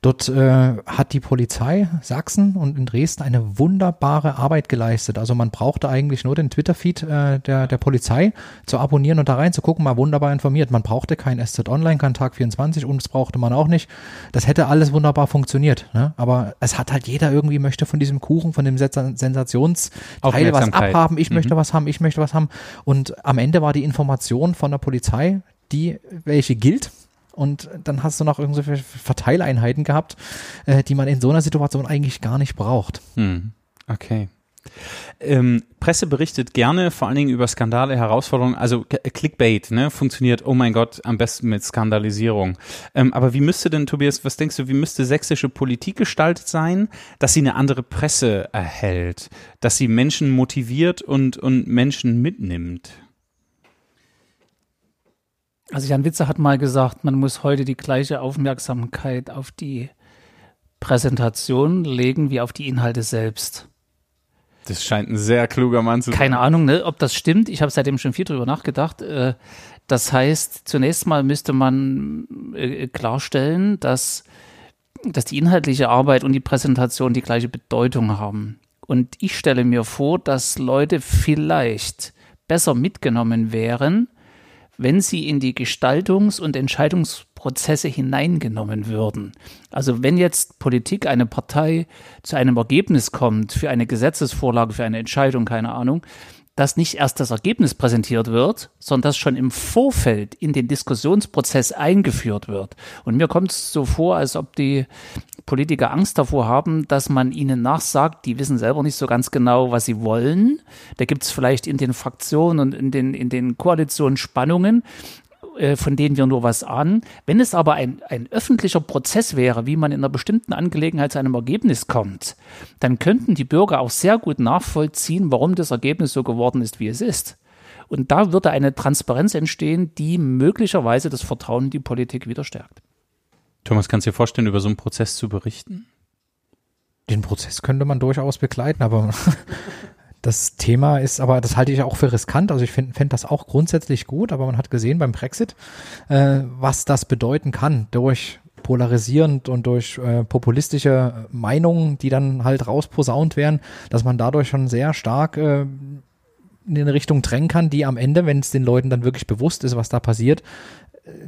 Dort äh, hat die Polizei Sachsen und in Dresden eine wunderbare Arbeit geleistet. Also man brauchte eigentlich nur den Twitter-Feed äh, der, der Polizei zu abonnieren und da rein zu gucken, mal wunderbar informiert. Man brauchte kein SZ Online, kein Tag 24 und das brauchte man auch nicht. Das hätte alles wunderbar funktioniert. Ne? Aber es hat halt jeder irgendwie möchte von diesem Kuchen, von dem Sensationsteil was abhaben. Ich mhm. möchte was haben, ich möchte was haben. Und am Ende war die Information von der Polizei, die welche gilt und dann hast du noch irgendwelche Verteileinheiten gehabt, äh, die man in so einer Situation eigentlich gar nicht braucht. Hm. Okay. Ähm, Presse berichtet gerne vor allen Dingen über Skandale, Herausforderungen, also K- Clickbait, ne, funktioniert, oh mein Gott, am besten mit Skandalisierung. Ähm, aber wie müsste denn, Tobias, was denkst du, wie müsste sächsische Politik gestaltet sein, dass sie eine andere Presse erhält, dass sie Menschen motiviert und, und Menschen mitnimmt? Also Jan Witzer hat mal gesagt, man muss heute die gleiche Aufmerksamkeit auf die Präsentation legen wie auf die Inhalte selbst. Das scheint ein sehr kluger Mann zu sein. Keine Ahnung, ne, ob das stimmt. Ich habe seitdem schon viel drüber nachgedacht. Äh, Das heißt, zunächst mal müsste man äh, klarstellen, dass, dass die inhaltliche Arbeit und die Präsentation die gleiche Bedeutung haben. Und ich stelle mir vor, dass Leute vielleicht besser mitgenommen wären, wenn sie in die Gestaltungs- und Entscheidungsprozesse hineingenommen würden. Also wenn jetzt Politik, eine Partei zu einem Ergebnis kommt, für eine Gesetzesvorlage, für eine Entscheidung, keine Ahnung, dass nicht erst das Ergebnis präsentiert wird, sondern dass schon im Vorfeld in den Diskussionsprozess eingeführt wird. Und mir kommt es so vor, als ob die Politiker Angst davor haben, dass man ihnen nachsagt, die wissen selber nicht so ganz genau, was sie wollen. Da gibt es vielleicht in den Fraktionen und in den, in den Koalitionen Spannungen, äh, von denen wir nur was ahnen. Wenn es aber ein, ein öffentlicher Prozess wäre, wie man in einer bestimmten Angelegenheit zu einem Ergebnis kommt, dann könnten die Bürger auch sehr gut nachvollziehen, warum das Ergebnis so geworden ist, wie es ist. Und da würde eine Transparenz entstehen, die möglicherweise das Vertrauen in die Politik wieder stärkt. Thomas, kannst du dir vorstellen, über so einen Prozess zu berichten? Den Prozess könnte man durchaus begleiten, aber [LAUGHS] das Thema ist, aber das halte ich auch für riskant. Also ich finde find das auch grundsätzlich gut, aber man hat gesehen beim Brexit, äh, was das bedeuten kann durch polarisierend und durch äh, populistische Meinungen, die dann halt rausposaunt werden, dass man dadurch schon sehr stark äh, in eine Richtung drängen kann, die am Ende, wenn es den Leuten dann wirklich bewusst ist, was da passiert,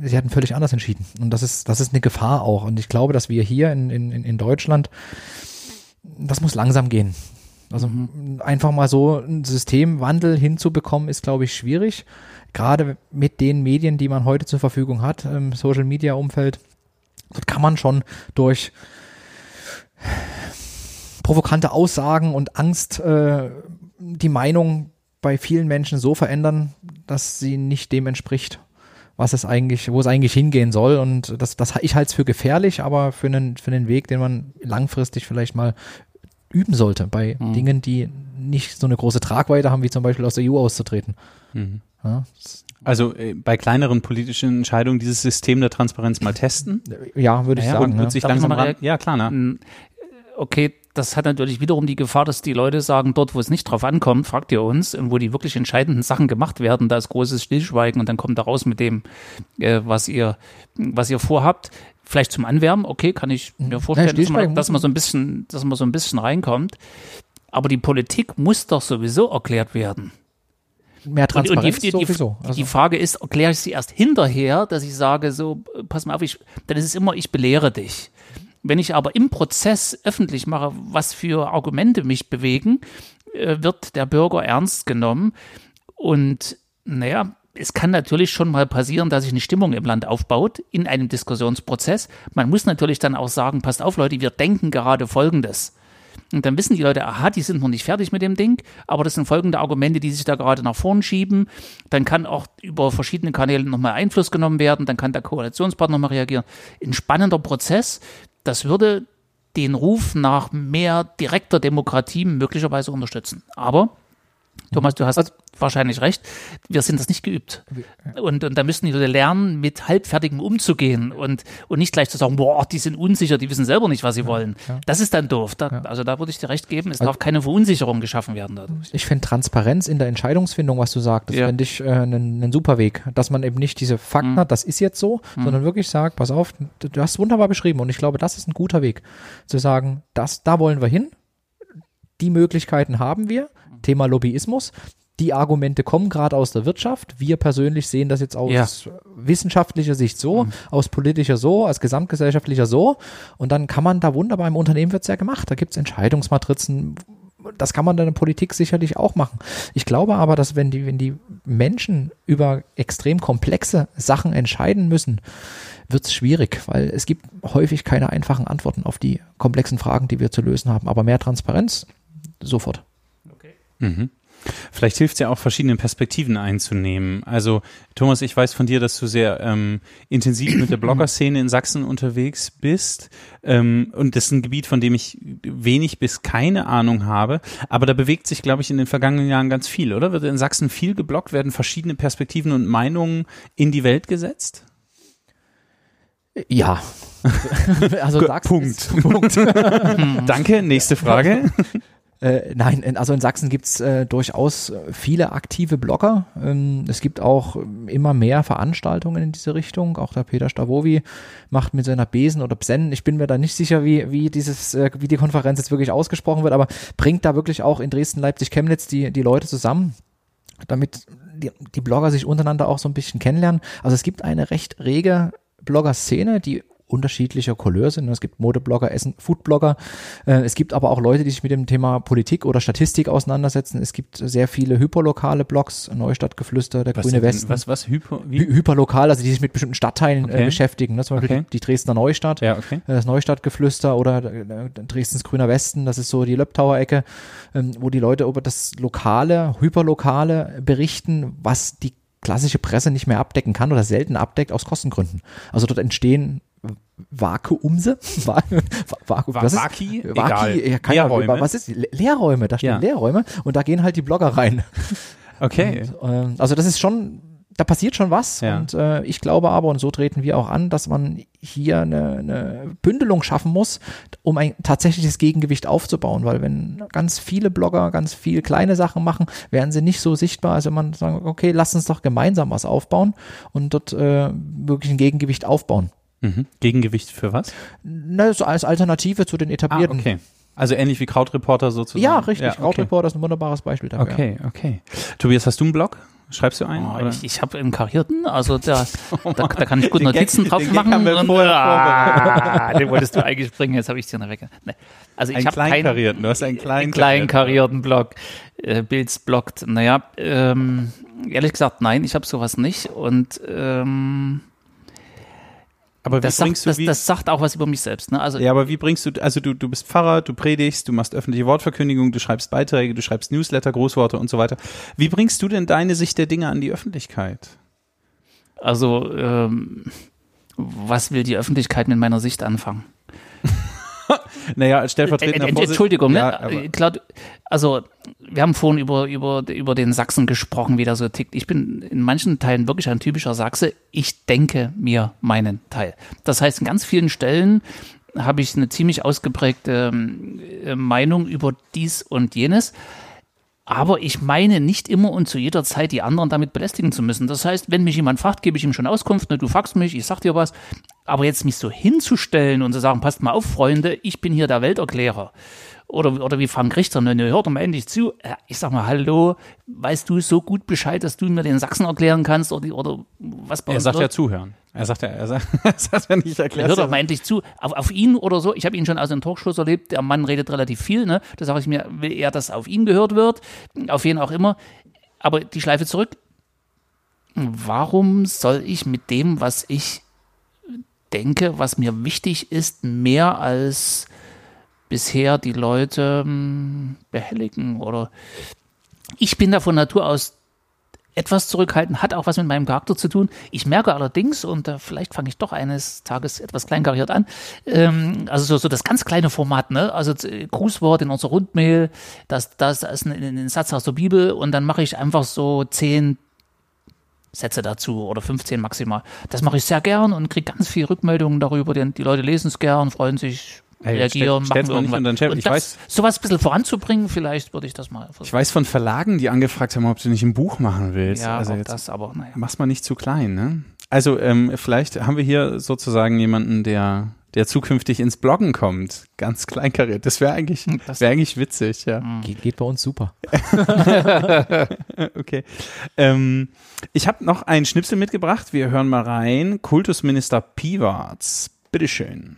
sie hatten völlig anders entschieden. Und das ist, das ist eine Gefahr auch. Und ich glaube, dass wir hier in, in, in Deutschland, das muss langsam gehen. Also einfach mal so einen Systemwandel hinzubekommen, ist, glaube ich, schwierig. Gerade mit den Medien, die man heute zur Verfügung hat, im Social Media Umfeld, dort kann man schon durch provokante Aussagen und Angst äh, die Meinung bei vielen Menschen so verändern, dass sie nicht dem entspricht, was es eigentlich, wo es eigentlich hingehen soll. Und das, das ich halte es für gefährlich, aber für einen, für einen Weg, den man langfristig vielleicht mal üben sollte bei Mhm. Dingen, die nicht so eine große Tragweite haben, wie zum Beispiel aus der EU auszutreten. Mhm. Ja, Also äh, bei kleineren politischen Entscheidungen dieses System der Transparenz mal testen ja würde ich Ja, sagen. und, ja. und sich Darf ich langsam ran. Ja, klar, ne? Okay, das hat natürlich wiederum die Gefahr, dass die Leute sagen, dort, wo es nicht drauf ankommt, fragt ihr uns, und wo die wirklich entscheidenden Sachen gemacht werden, da ist großes Stillschweigen und dann kommt da raus mit dem, äh, was ihr, was ihr vorhabt. Vielleicht zum Anwärmen, okay, kann ich mir vorstellen, dass man, dass man so ein bisschen, dass man so ein bisschen reinkommt. Aber die Politik muss doch sowieso erklärt werden. Mehr Und, und Transparenz die, die, sowieso. Also, die Frage ist, erkläre ich sie erst hinterher, dass ich sage, so, pass mal auf, ich, dann ist es immer, ich belehre dich. Wenn ich aber im Prozess öffentlich mache, was für Argumente mich bewegen, äh, wird der Bürger ernst genommen. Und naja, es kann natürlich schon mal passieren, dass sich eine Stimmung im Land aufbaut in einem Diskussionsprozess. Man muss natürlich dann auch sagen, passt auf Leute, wir denken gerade Folgendes. Und dann wissen die Leute, aha, die sind noch nicht fertig mit dem Ding, aber das sind folgende Argumente, die sich da gerade nach vorn schieben. Dann kann auch über verschiedene Kanäle nochmal Einfluss genommen werden, dann kann der Koalitionspartner nochmal reagieren. Ein spannender Prozess, das würde den Ruf nach mehr direkter Demokratie möglicherweise unterstützen. Aber, Thomas, du hast wahrscheinlich recht, wir sind das nicht geübt. Und, und da müssen die Leute lernen, mit Halbfertigem umzugehen und, und nicht gleich zu sagen, boah, die sind unsicher, die wissen selber nicht, was sie wollen. Das ist dann doof. Da, Also da würde ich dir recht geben, es darf keine Verunsicherung geschaffen werden dadurch. ich finde Transparenz in der Entscheidungsfindung, was du sagst, das Ja. finde ich äh, einen einen super Weg. Dass man eben nicht diese Fakten Mhm. hat, das ist jetzt so, sondern wirklich sagt, pass auf, du, du hast es wunderbar beschrieben und ich glaube, das ist ein guter Weg. Zu sagen, das, da wollen wir hin, die Möglichkeiten haben wir, Thema Lobbyismus. Die Argumente kommen gerade aus der Wirtschaft. Wir persönlich sehen das jetzt aus Ja. wissenschaftlicher Sicht so, aus politischer so, aus gesamtgesellschaftlicher so. Und dann kann man da wunderbar, im Unternehmen wird's ja gemacht. Da gibt's Entscheidungsmatrizen, das kann man dann in der Politik sicherlich auch machen. Ich glaube aber, dass wenn die, wenn die Menschen über extrem komplexe Sachen entscheiden müssen, wird es schwierig, weil es gibt häufig keine einfachen Antworten auf die komplexen Fragen, die wir zu lösen haben. Aber mehr Transparenz, sofort. Mhm. Vielleicht hilft es ja auch, verschiedene Perspektiven einzunehmen. Also, Thomas, ich weiß von dir, dass du sehr ähm, intensiv mit der [CLEARS THROAT] Blogger-Szene in Sachsen unterwegs bist. Ähm, und das ist ein Gebiet, von dem ich wenig bis keine Ahnung habe. Aber da bewegt sich, glaube ich, in den vergangenen Jahren ganz viel, oder? Wird in Sachsen viel geblockt? Werden verschiedene Perspektiven und Meinungen in die Welt gesetzt? Ja. [LAUGHS] also Sachsen Punkt. Punkt. [LAUGHS] Danke, nächste Frage. [LAUGHS] Äh, nein, in, also in Sachsen gibt's äh, durchaus äh, viele aktive Blogger. Ähm, es gibt auch ähm, immer mehr Veranstaltungen in diese Richtung. Auch der Peter Stavovi macht mit seiner Besen oder Bsen, ich bin mir da nicht sicher, wie, wie dieses, äh, wie die Konferenz jetzt wirklich ausgesprochen wird, aber bringt da wirklich auch in Dresden, Leipzig, Chemnitz die, die Leute zusammen damit die, die Blogger sich untereinander auch so ein bisschen kennenlernen. Also es gibt eine recht rege Blogger-Szene, die unterschiedlicher Couleur sind. Es gibt Modeblogger, Essen, Foodblogger. Äh, es gibt aber auch Leute, die sich mit dem Thema Politik oder Statistik auseinandersetzen. Es gibt sehr viele hyperlokale Blogs, Neustadtgeflüster, der was Grüne Westen. Was, was, hyper, wie? Hy hyperlokal, also die sich mit bestimmten Stadtteilen äh, okay. beschäftigen. Ne? Zum Beispiel okay. die, Dresdner Neustadt, ja, okay. Äh, das Neustadtgeflüster oder Dresdens Grüner Westen, das ist so die Löbtauer-Ecke, ähm, wo die Leute über das Lokale, Hyperlokale berichten, was die klassische Presse nicht mehr abdecken kann oder selten abdeckt aus Kostengründen. Also dort entstehen Vakuumse? [LAUGHS] Vaku, was ist? Vaki? Vaki, ja, keine Leerräume. Was ist? Leerräume, da stehen ja. Leerräume und da gehen halt die Blogger rein. [LAUGHS] Okay. Und, äh, also das ist schon, da passiert schon was ja. und äh, ich glaube aber, und so treten wir auch an, dass man hier eine, eine Bündelung schaffen muss, um ein tatsächliches Gegengewicht aufzubauen, weil wenn ganz viele Blogger ganz viele kleine Sachen machen, werden sie nicht so sichtbar, als wenn man sagen, okay, lass uns doch gemeinsam was aufbauen und dort äh, wirklich ein Gegengewicht aufbauen. Mhm. Gegengewicht für was? Na, so als Alternative zu den etablierten. Ah, okay. Also ähnlich wie Krautreporter sozusagen. Ja, richtig. Ja, okay. Krautreporter ist ein wunderbares Beispiel dafür. Okay, okay. Tobias, hast du einen Blog? Schreibst du einen? Oh, ich, ich habe einen karierten, also da, da, da, kann ich [LAUGHS] gut Notizen Gag, drauf den machen. Und, ah, den wolltest du eigentlich bringen, jetzt habe ich dir noch weg. Nee. Also ich habe kleinen karierten, du hast einen kleinen, kleinen karierten Blog. Äh, Bilds bloggt. Naja, ähm, ehrlich gesagt, nein, ich habe sowas nicht. Und ähm, aber das, sagt, das, das, sagt auch was über mich selbst. Ne? Also ja, aber wie bringst du, also du, du bist Pfarrer, du predigst, du machst öffentliche Wortverkündigung, du schreibst Beiträge, du schreibst Newsletter, Großworte und so weiter. Wie bringst du denn deine Sicht der Dinge an die Öffentlichkeit? Also, ähm, was will die Öffentlichkeit mit meiner Sicht anfangen? [LAUGHS] [LAUGHS] naja, als stellvertretender äh, Entschuldigung, ne? Klar, also wir haben vorhin über, über, über den Sachsen gesprochen, wie der so tickt. Ich bin in manchen Teilen wirklich ein typischer Sachse. Ich denke mir meinen Teil. Das heißt, in ganz vielen Stellen habe ich eine ziemlich ausgeprägte äh, Meinung über dies und jenes. Aber ich meine nicht immer und zu jeder Zeit die anderen damit belästigen zu müssen. Das heißt, wenn mich jemand fragt, gebe ich ihm schon Auskunft. Ne, du fragst mich, ich sag dir was. Aber jetzt mich so hinzustellen und zu sagen, passt mal auf, Freunde, ich bin hier der Welterklärer oder, oder wie Frank Richter, ne, ne, hört doch mal endlich zu. Ich sag mal, hallo, weißt du so gut Bescheid, dass du mir den Sachsen erklären kannst oder, oder was bei Er sagt wird? ja zuhören. Er sagt ja, er sagt, [LAUGHS] er sagt ja nicht erklärt. Hört doch mal endlich zu. Auf, auf ihn oder so, ich habe ihn schon aus den Talkshows erlebt, der Mann redet relativ viel, ne? Da sage ich mir, will er, dass auf ihn gehört wird, auf wen auch immer. Aber die Schleife zurück. Warum soll ich mit dem, was ich denke, was mir wichtig ist, mehr als bisher die Leute hm, behelligen oder ich bin da von Natur aus etwas zurückhaltend, hat auch was mit meinem Charakter zu tun. Ich merke allerdings, und äh, vielleicht fange ich doch eines Tages etwas kleinkariert an, ähm, also so, so das ganz kleine Format, ne? Also äh, Grußwort in unserer Rundmail, das, das, das ist ein, ein Satz aus der Bibel und dann mache ich einfach so zehn Sätze dazu oder 15 maximal. Das mache ich sehr gern und kriege ganz viele Rückmeldungen darüber. Die, die Leute lesen es gern, freuen sich, Hey, reagieren, stell, machen irgendwas. Und und ich das, weiß, sowas ein bisschen voranzubringen, vielleicht würde ich das mal versuchen. Ich weiß von Verlagen, die angefragt haben, ob du nicht ein Buch machen willst. Ja, also jetzt das, aber naja. Mach's mal nicht zu klein, ne? Also ähm, vielleicht haben wir hier sozusagen jemanden, der der zukünftig ins Bloggen kommt. Ganz kleinkariert. Das wäre eigentlich, wäre eigentlich witzig, ja. Mhm. Geht, geht bei uns super. [LAUGHS] okay. Ähm, ich habe noch einen Schnipsel mitgebracht. Wir hören mal rein. Kultusminister Piwarts. Bitteschön.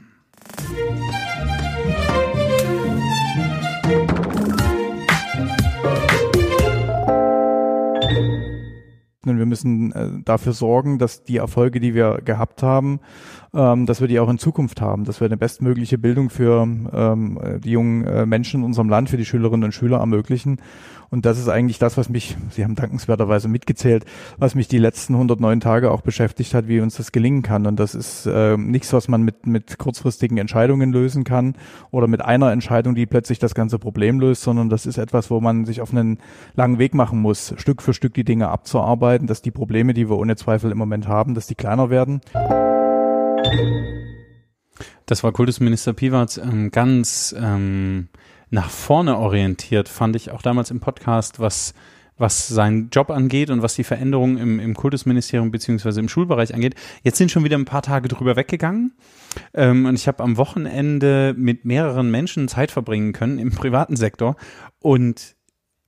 Sondern wir müssen äh, dafür sorgen, dass die Erfolge, die wir gehabt haben, ähm, dass wir die auch in Zukunft haben, dass wir eine bestmögliche Bildung für ähm, die jungen äh, Menschen in unserem Land, für die Schülerinnen und Schüler ermöglichen. Und das ist eigentlich das, was mich, Sie haben dankenswerterweise mitgezählt, was mich die letzten 109 Tage auch beschäftigt hat, wie uns das gelingen kann. Und das ist äh, nichts, was man mit, mit kurzfristigen Entscheidungen lösen kann oder mit einer Entscheidung, die plötzlich das ganze Problem löst, sondern das ist etwas, wo man sich auf einen langen Weg machen muss, Stück für Stück die Dinge abzuarbeiten, dass die Probleme, die wir ohne Zweifel im Moment haben, dass die kleiner werden. Das war Kultusminister Piwarz ähm, ganz ähm, nach vorne orientiert, fand ich auch damals im Podcast, was was seinen Job angeht und was die Veränderungen im, im Kultusministerium beziehungsweise im Schulbereich angeht. Jetzt sind schon wieder ein paar Tage drüber weggegangen ähm, und ich habe am Wochenende mit mehreren Menschen Zeit verbringen können im privaten Sektor und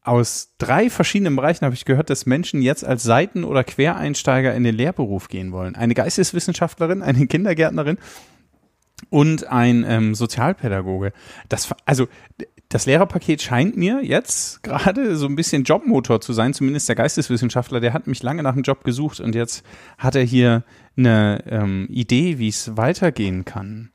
aus drei verschiedenen Bereichen habe ich gehört, dass Menschen jetzt als Seiten- oder Quereinsteiger in den Lehrberuf gehen wollen. Eine Geisteswissenschaftlerin, eine Kindergärtnerin und ein ähm, Sozialpädagoge. Das, also das Lehrerpaket scheint mir jetzt gerade so ein bisschen Jobmotor zu sein, zumindest der Geisteswissenschaftler, der hat mich lange nach einem Job gesucht und jetzt hat er hier eine ähm, Idee, wie es weitergehen kann.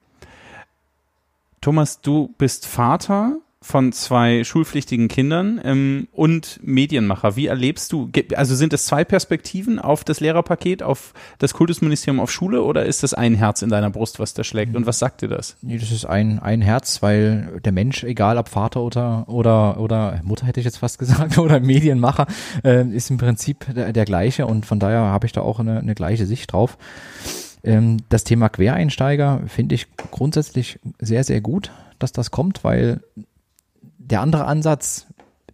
Thomas, du bist Vater von zwei schulpflichtigen Kindern ähm, und Medienmacher. Wie erlebst du, also sind es zwei Perspektiven auf das Lehrerpaket, auf das Kultusministerium, auf Schule oder ist das ein Herz in deiner Brust, was da schlägt? Und was sagt dir das? Nee, das ist ein, ein Herz, weil der Mensch, egal ob Vater oder, oder, oder Mutter hätte ich jetzt fast gesagt, [LAUGHS] oder Medienmacher, äh, ist im Prinzip der, der gleiche und von daher habe ich da auch eine, eine gleiche Sicht drauf. Ähm, das Thema Quereinsteiger finde ich grundsätzlich sehr, sehr gut, dass das kommt, weil der andere Ansatz,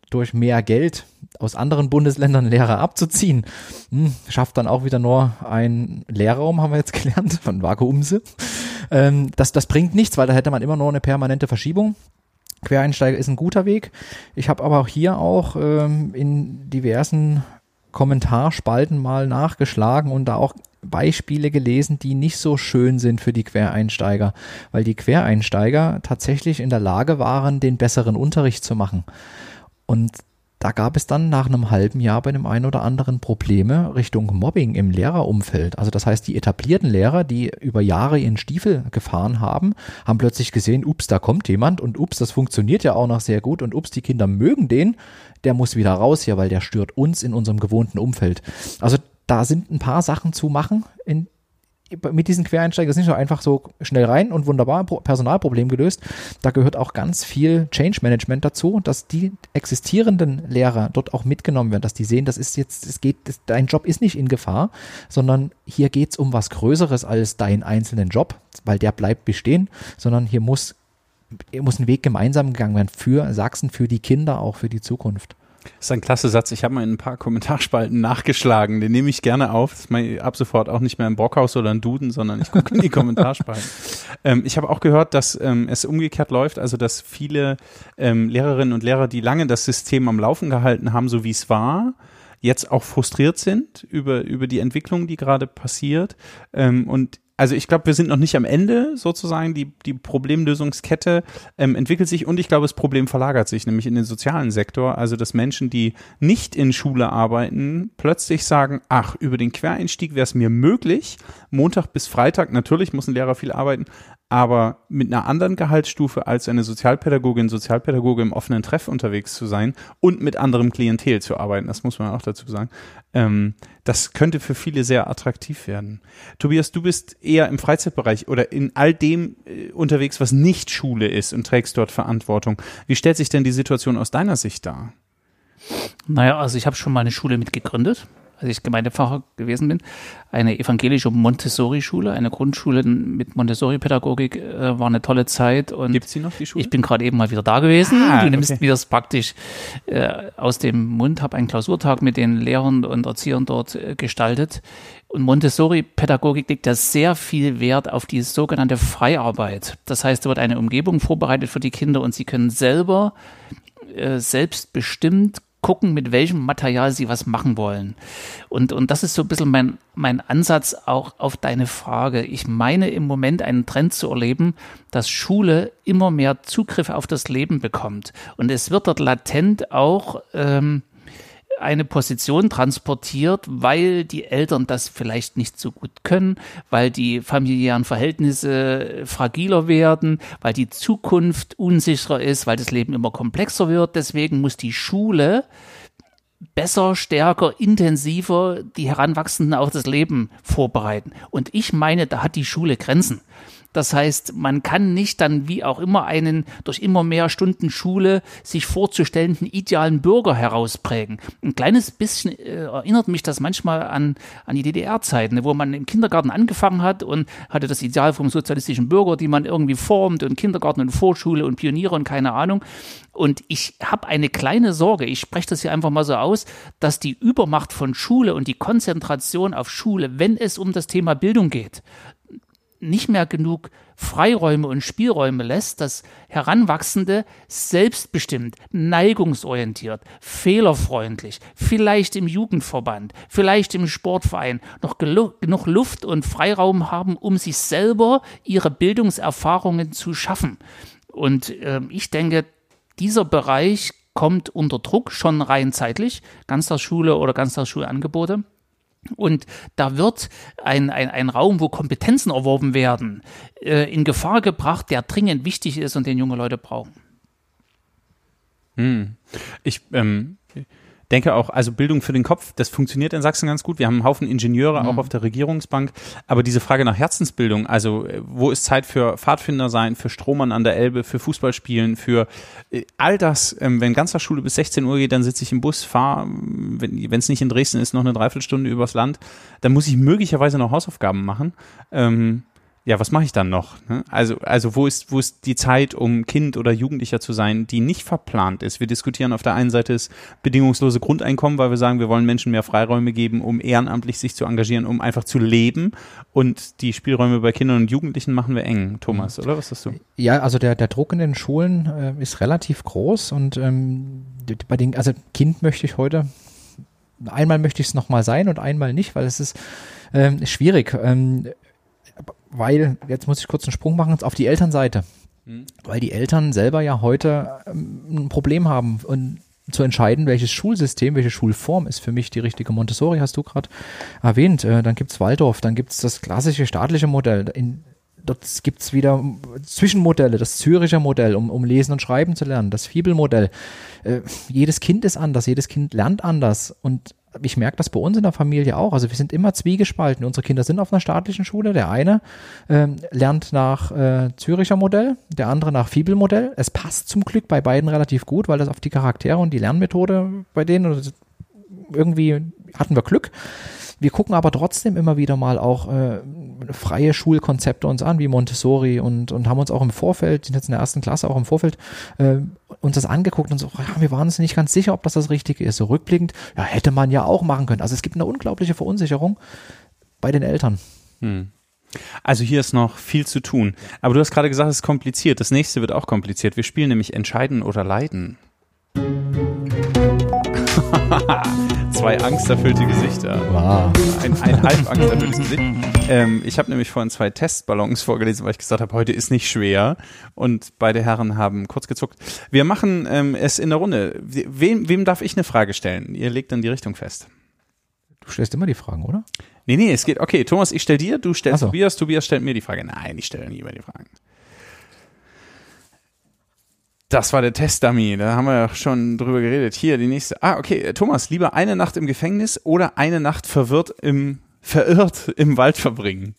durch mehr Geld aus anderen Bundesländern Lehrer abzuziehen, hm, schafft dann auch wieder nur ein Lehrraum, haben wir jetzt [LAUGHS] gelernt, von Vakuumse. Ähm, das, das bringt nichts, weil da hätte man immer nur eine permanente Verschiebung. Quereinsteiger ist ein guter Weg. Ich habe aber auch hier auch ähm, in diversen Kommentarspalten mal nachgeschlagen und da auch Beispiele gelesen, die nicht so schön sind für die Quereinsteiger, weil die Quereinsteiger tatsächlich in der Lage waren, den besseren Unterricht zu machen. Und da gab es dann nach einem halben Jahr bei dem einen oder anderen Probleme Richtung Mobbing im Lehrerumfeld. Also das heißt, die etablierten Lehrer, die über Jahre ihren Stiefel gefahren haben, haben plötzlich gesehen, ups, da kommt jemand und ups, das funktioniert ja auch noch sehr gut und ups, die Kinder mögen den, der muss wieder raus hier, weil der stört uns in unserem gewohnten Umfeld. Also da sind ein paar Sachen zu machen in, mit diesen Quereinsteigern. Das ist nicht nur einfach so schnell rein und wunderbar Personalproblem gelöst. Da gehört auch ganz viel Change Management dazu, dass die existierenden Lehrer dort auch mitgenommen werden, dass die sehen, das ist jetzt, es geht, dein Job ist nicht in Gefahr, sondern hier geht es um was Größeres als deinen einzelnen Job, weil der bleibt bestehen, sondern hier muss, hier muss ein Weg gemeinsam gegangen werden für Sachsen, für die Kinder, auch für die Zukunft. Das ist ein klasse Satz. Ich habe mal in ein paar Kommentarspalten [LAUGHS] nachgeschlagen. Den nehme ich gerne auf. Das ist mal ab sofort auch nicht mehr ein Brockhaus oder ein Duden, sondern ich gucke in die [LAUGHS] Kommentarspalten. ähm, ich habe auch gehört, dass ähm, es umgekehrt läuft, also dass viele ähm, Lehrerinnen und Lehrer, die lange das System am Laufen gehalten haben, so wie es war, jetzt auch frustriert sind über, über die Entwicklung, die gerade passiert. Ähm, und also ich glaube, wir sind noch nicht am Ende sozusagen. Die, die Problemlösungskette ähm, entwickelt sich und ich glaube, das Problem verlagert sich, nämlich in den sozialen Sektor. Also, dass Menschen, die nicht in Schule arbeiten, plötzlich sagen, ach, über den Quereinstieg wäre es mir möglich, Montag bis Freitag, natürlich muss ein Lehrer viel arbeiten, aber mit einer anderen Gehaltsstufe als eine Sozialpädagogin, Sozialpädagoge im offenen Treff unterwegs zu sein und mit anderem Klientel zu arbeiten, das muss man auch dazu sagen, ähm, das könnte für viele sehr attraktiv werden. Tobias, du bist eher im Freizeitbereich oder in all dem äh, unterwegs, was nicht Schule ist und trägst dort Verantwortung. Wie stellt sich denn die Situation aus deiner Sicht dar? Naja, also ich habe schon mal eine Schule mitgegründet als ich Gemeindepfarrer gewesen bin, eine evangelische Montessori-Schule, eine Grundschule mit Montessori-Pädagogik, äh, war eine tolle Zeit. Und Gibt sie noch, die Schule? Ich bin gerade eben mal wieder da gewesen. Ah, du nimmst okay. mir das praktisch äh, aus dem Mund, habe einen Klausurtag mit den Lehrern und Erziehern dort äh, gestaltet. Und Montessori-Pädagogik legt da sehr viel Wert auf die sogenannte Freiarbeit. Das heißt, da wird eine Umgebung vorbereitet für die Kinder und sie können selber äh, selbstbestimmt gucken, mit welchem Material sie was machen wollen. Und, und das ist so ein bisschen mein, mein Ansatz auch auf deine Frage. Ich meine im Moment einen Trend zu erleben, dass Schule immer mehr Zugriff auf das Leben bekommt. Und es wird dort latent auch ähm, eine Position transportiert, weil die Eltern das vielleicht nicht so gut können, weil die familiären Verhältnisse fragiler werden, weil die Zukunft unsicherer ist, weil das Leben immer komplexer wird. Deswegen muss die Schule besser, stärker, intensiver die Heranwachsenden auf das Leben vorbereiten. Und ich meine, da hat die Schule Grenzen. Das heißt, man kann nicht dann wie auch immer einen durch immer mehr Stunden Schule sich vorzustellenden idealen Bürger herausprägen. Ein kleines bisschen äh, erinnert mich das manchmal an, an die DDR-Zeiten, wo man im Kindergarten angefangen hat und hatte das Ideal vom sozialistischen Bürger, die man irgendwie formt und Kindergarten und Vorschule und Pioniere und keine Ahnung. Und ich habe eine kleine Sorge, ich spreche das hier einfach mal so aus, dass die Übermacht von Schule und die Konzentration auf Schule, wenn es um das Thema Bildung geht, nicht mehr genug Freiräume und Spielräume lässt, dass Heranwachsende selbstbestimmt, neigungsorientiert, fehlerfreundlich, vielleicht im Jugendverband, vielleicht im Sportverein noch genug Luft und Freiraum haben, um sich selber ihre Bildungserfahrungen zu schaffen. Und äh, ich denke, dieser Bereich kommt unter Druck, schon rein zeitlich, Ganztagsschule oder Ganztagsschulangebote. Und da wird ein, ein, ein Raum, wo Kompetenzen erworben werden, äh, in Gefahr gebracht, der dringend wichtig ist und den junge Leute brauchen. Hm. Ich ähm, denke auch, also Bildung für den Kopf, das funktioniert in Sachsen ganz gut. Wir haben einen Haufen Ingenieure mhm. auch auf der Regierungsbank. Aber diese Frage nach Herzensbildung, also äh, wo ist Zeit für Pfadfinder sein, für Stromern an der Elbe, für Fußballspielen, für äh, all das, ähm, wenn ganzer Schule bis 16 Uhr geht, dann sitze ich im Bus, fahre, wenn es nicht in Dresden ist, noch eine Dreiviertelstunde übers Land, dann muss ich möglicherweise noch Hausaufgaben machen. Ähm, ja, was mache ich dann noch? Ne? Also, also wo ist, wo ist die Zeit, um Kind oder Jugendlicher zu sein, die nicht verplant ist? Wir diskutieren auf der einen Seite das bedingungslose Grundeinkommen, weil wir sagen, wir wollen Menschen mehr Freiräume geben, um ehrenamtlich sich zu engagieren, um einfach zu leben. Und die Spielräume bei Kindern und Jugendlichen machen wir eng. Thomas, oder was hast du? Ja, also der, der Druck in den Schulen äh, ist relativ groß und ähm, bei den, also Kind möchte ich heute einmal möchte ich es nochmal sein und einmal nicht, weil es ist ähm, schwierig. Ähm, weil, jetzt muss ich kurz einen Sprung machen, auf die Elternseite. Mhm. Weil die Eltern selber ja heute ähm, ein Problem haben und zu entscheiden, welches Schulsystem, welche Schulform ist für mich die richtige. Montessori hast du gerade erwähnt. Äh, dann gibt's Waldorf, dann gibt's das klassische staatliche Modell. In, dort gibt's wieder Zwischenmodelle, das Züricher Modell, um, um lesen und schreiben zu lernen, das Fibelmodell. Äh, jedes Kind ist anders, jedes Kind lernt anders und ich merke das bei uns in der Familie auch. Also wir sind immer zwiegespalten. Unsere Kinder sind auf einer staatlichen Schule. Der eine ähm, lernt nach äh, Züricher Modell, der andere nach Fibelmodell. Es passt zum Glück bei beiden relativ gut, weil das auf die Charaktere und die Lernmethode bei denen irgendwie hatten wir Glück. Wir gucken aber trotzdem immer wieder mal auch äh, freie Schulkonzepte uns an, wie Montessori und, und haben uns auch im Vorfeld, sind jetzt in der ersten Klasse auch im Vorfeld, äh, uns das angeguckt und so, ja, wir waren uns nicht ganz sicher, ob das das Richtige ist. So rückblickend, ja, hätte man ja auch machen können. Also es gibt eine unglaubliche Verunsicherung bei den Eltern. Hm. Also hier ist noch viel zu tun. Aber du hast gerade gesagt, es ist kompliziert. Das nächste wird auch kompliziert. Wir spielen nämlich Entscheiden oder Leiden. [LAUGHS] Zwei angsterfüllte Gesichter. Wow. Ein, ein halb [LAUGHS] angsterfülltes Gesicht. Ähm, ich habe nämlich vorhin zwei Testballons vorgelesen, weil ich gesagt habe, heute ist nicht schwer. Und beide Herren haben kurz gezuckt. Wir machen ähm, es in der Runde. Wem, wem darf ich eine Frage stellen? Ihr legt dann die Richtung fest. Du stellst immer die Fragen, oder? Nee, nee, es geht, okay, Thomas, ich stell dir, du stellst so. Tobias, Tobias stellt mir die Frage. Nein, ich stelle nie immer die Fragen. Das war der Testdummy, da haben wir ja schon drüber geredet. Hier, die nächste. Ah, okay, Thomas, lieber eine Nacht im Gefängnis oder eine Nacht verwirrt im, verirrt im Wald verbringen?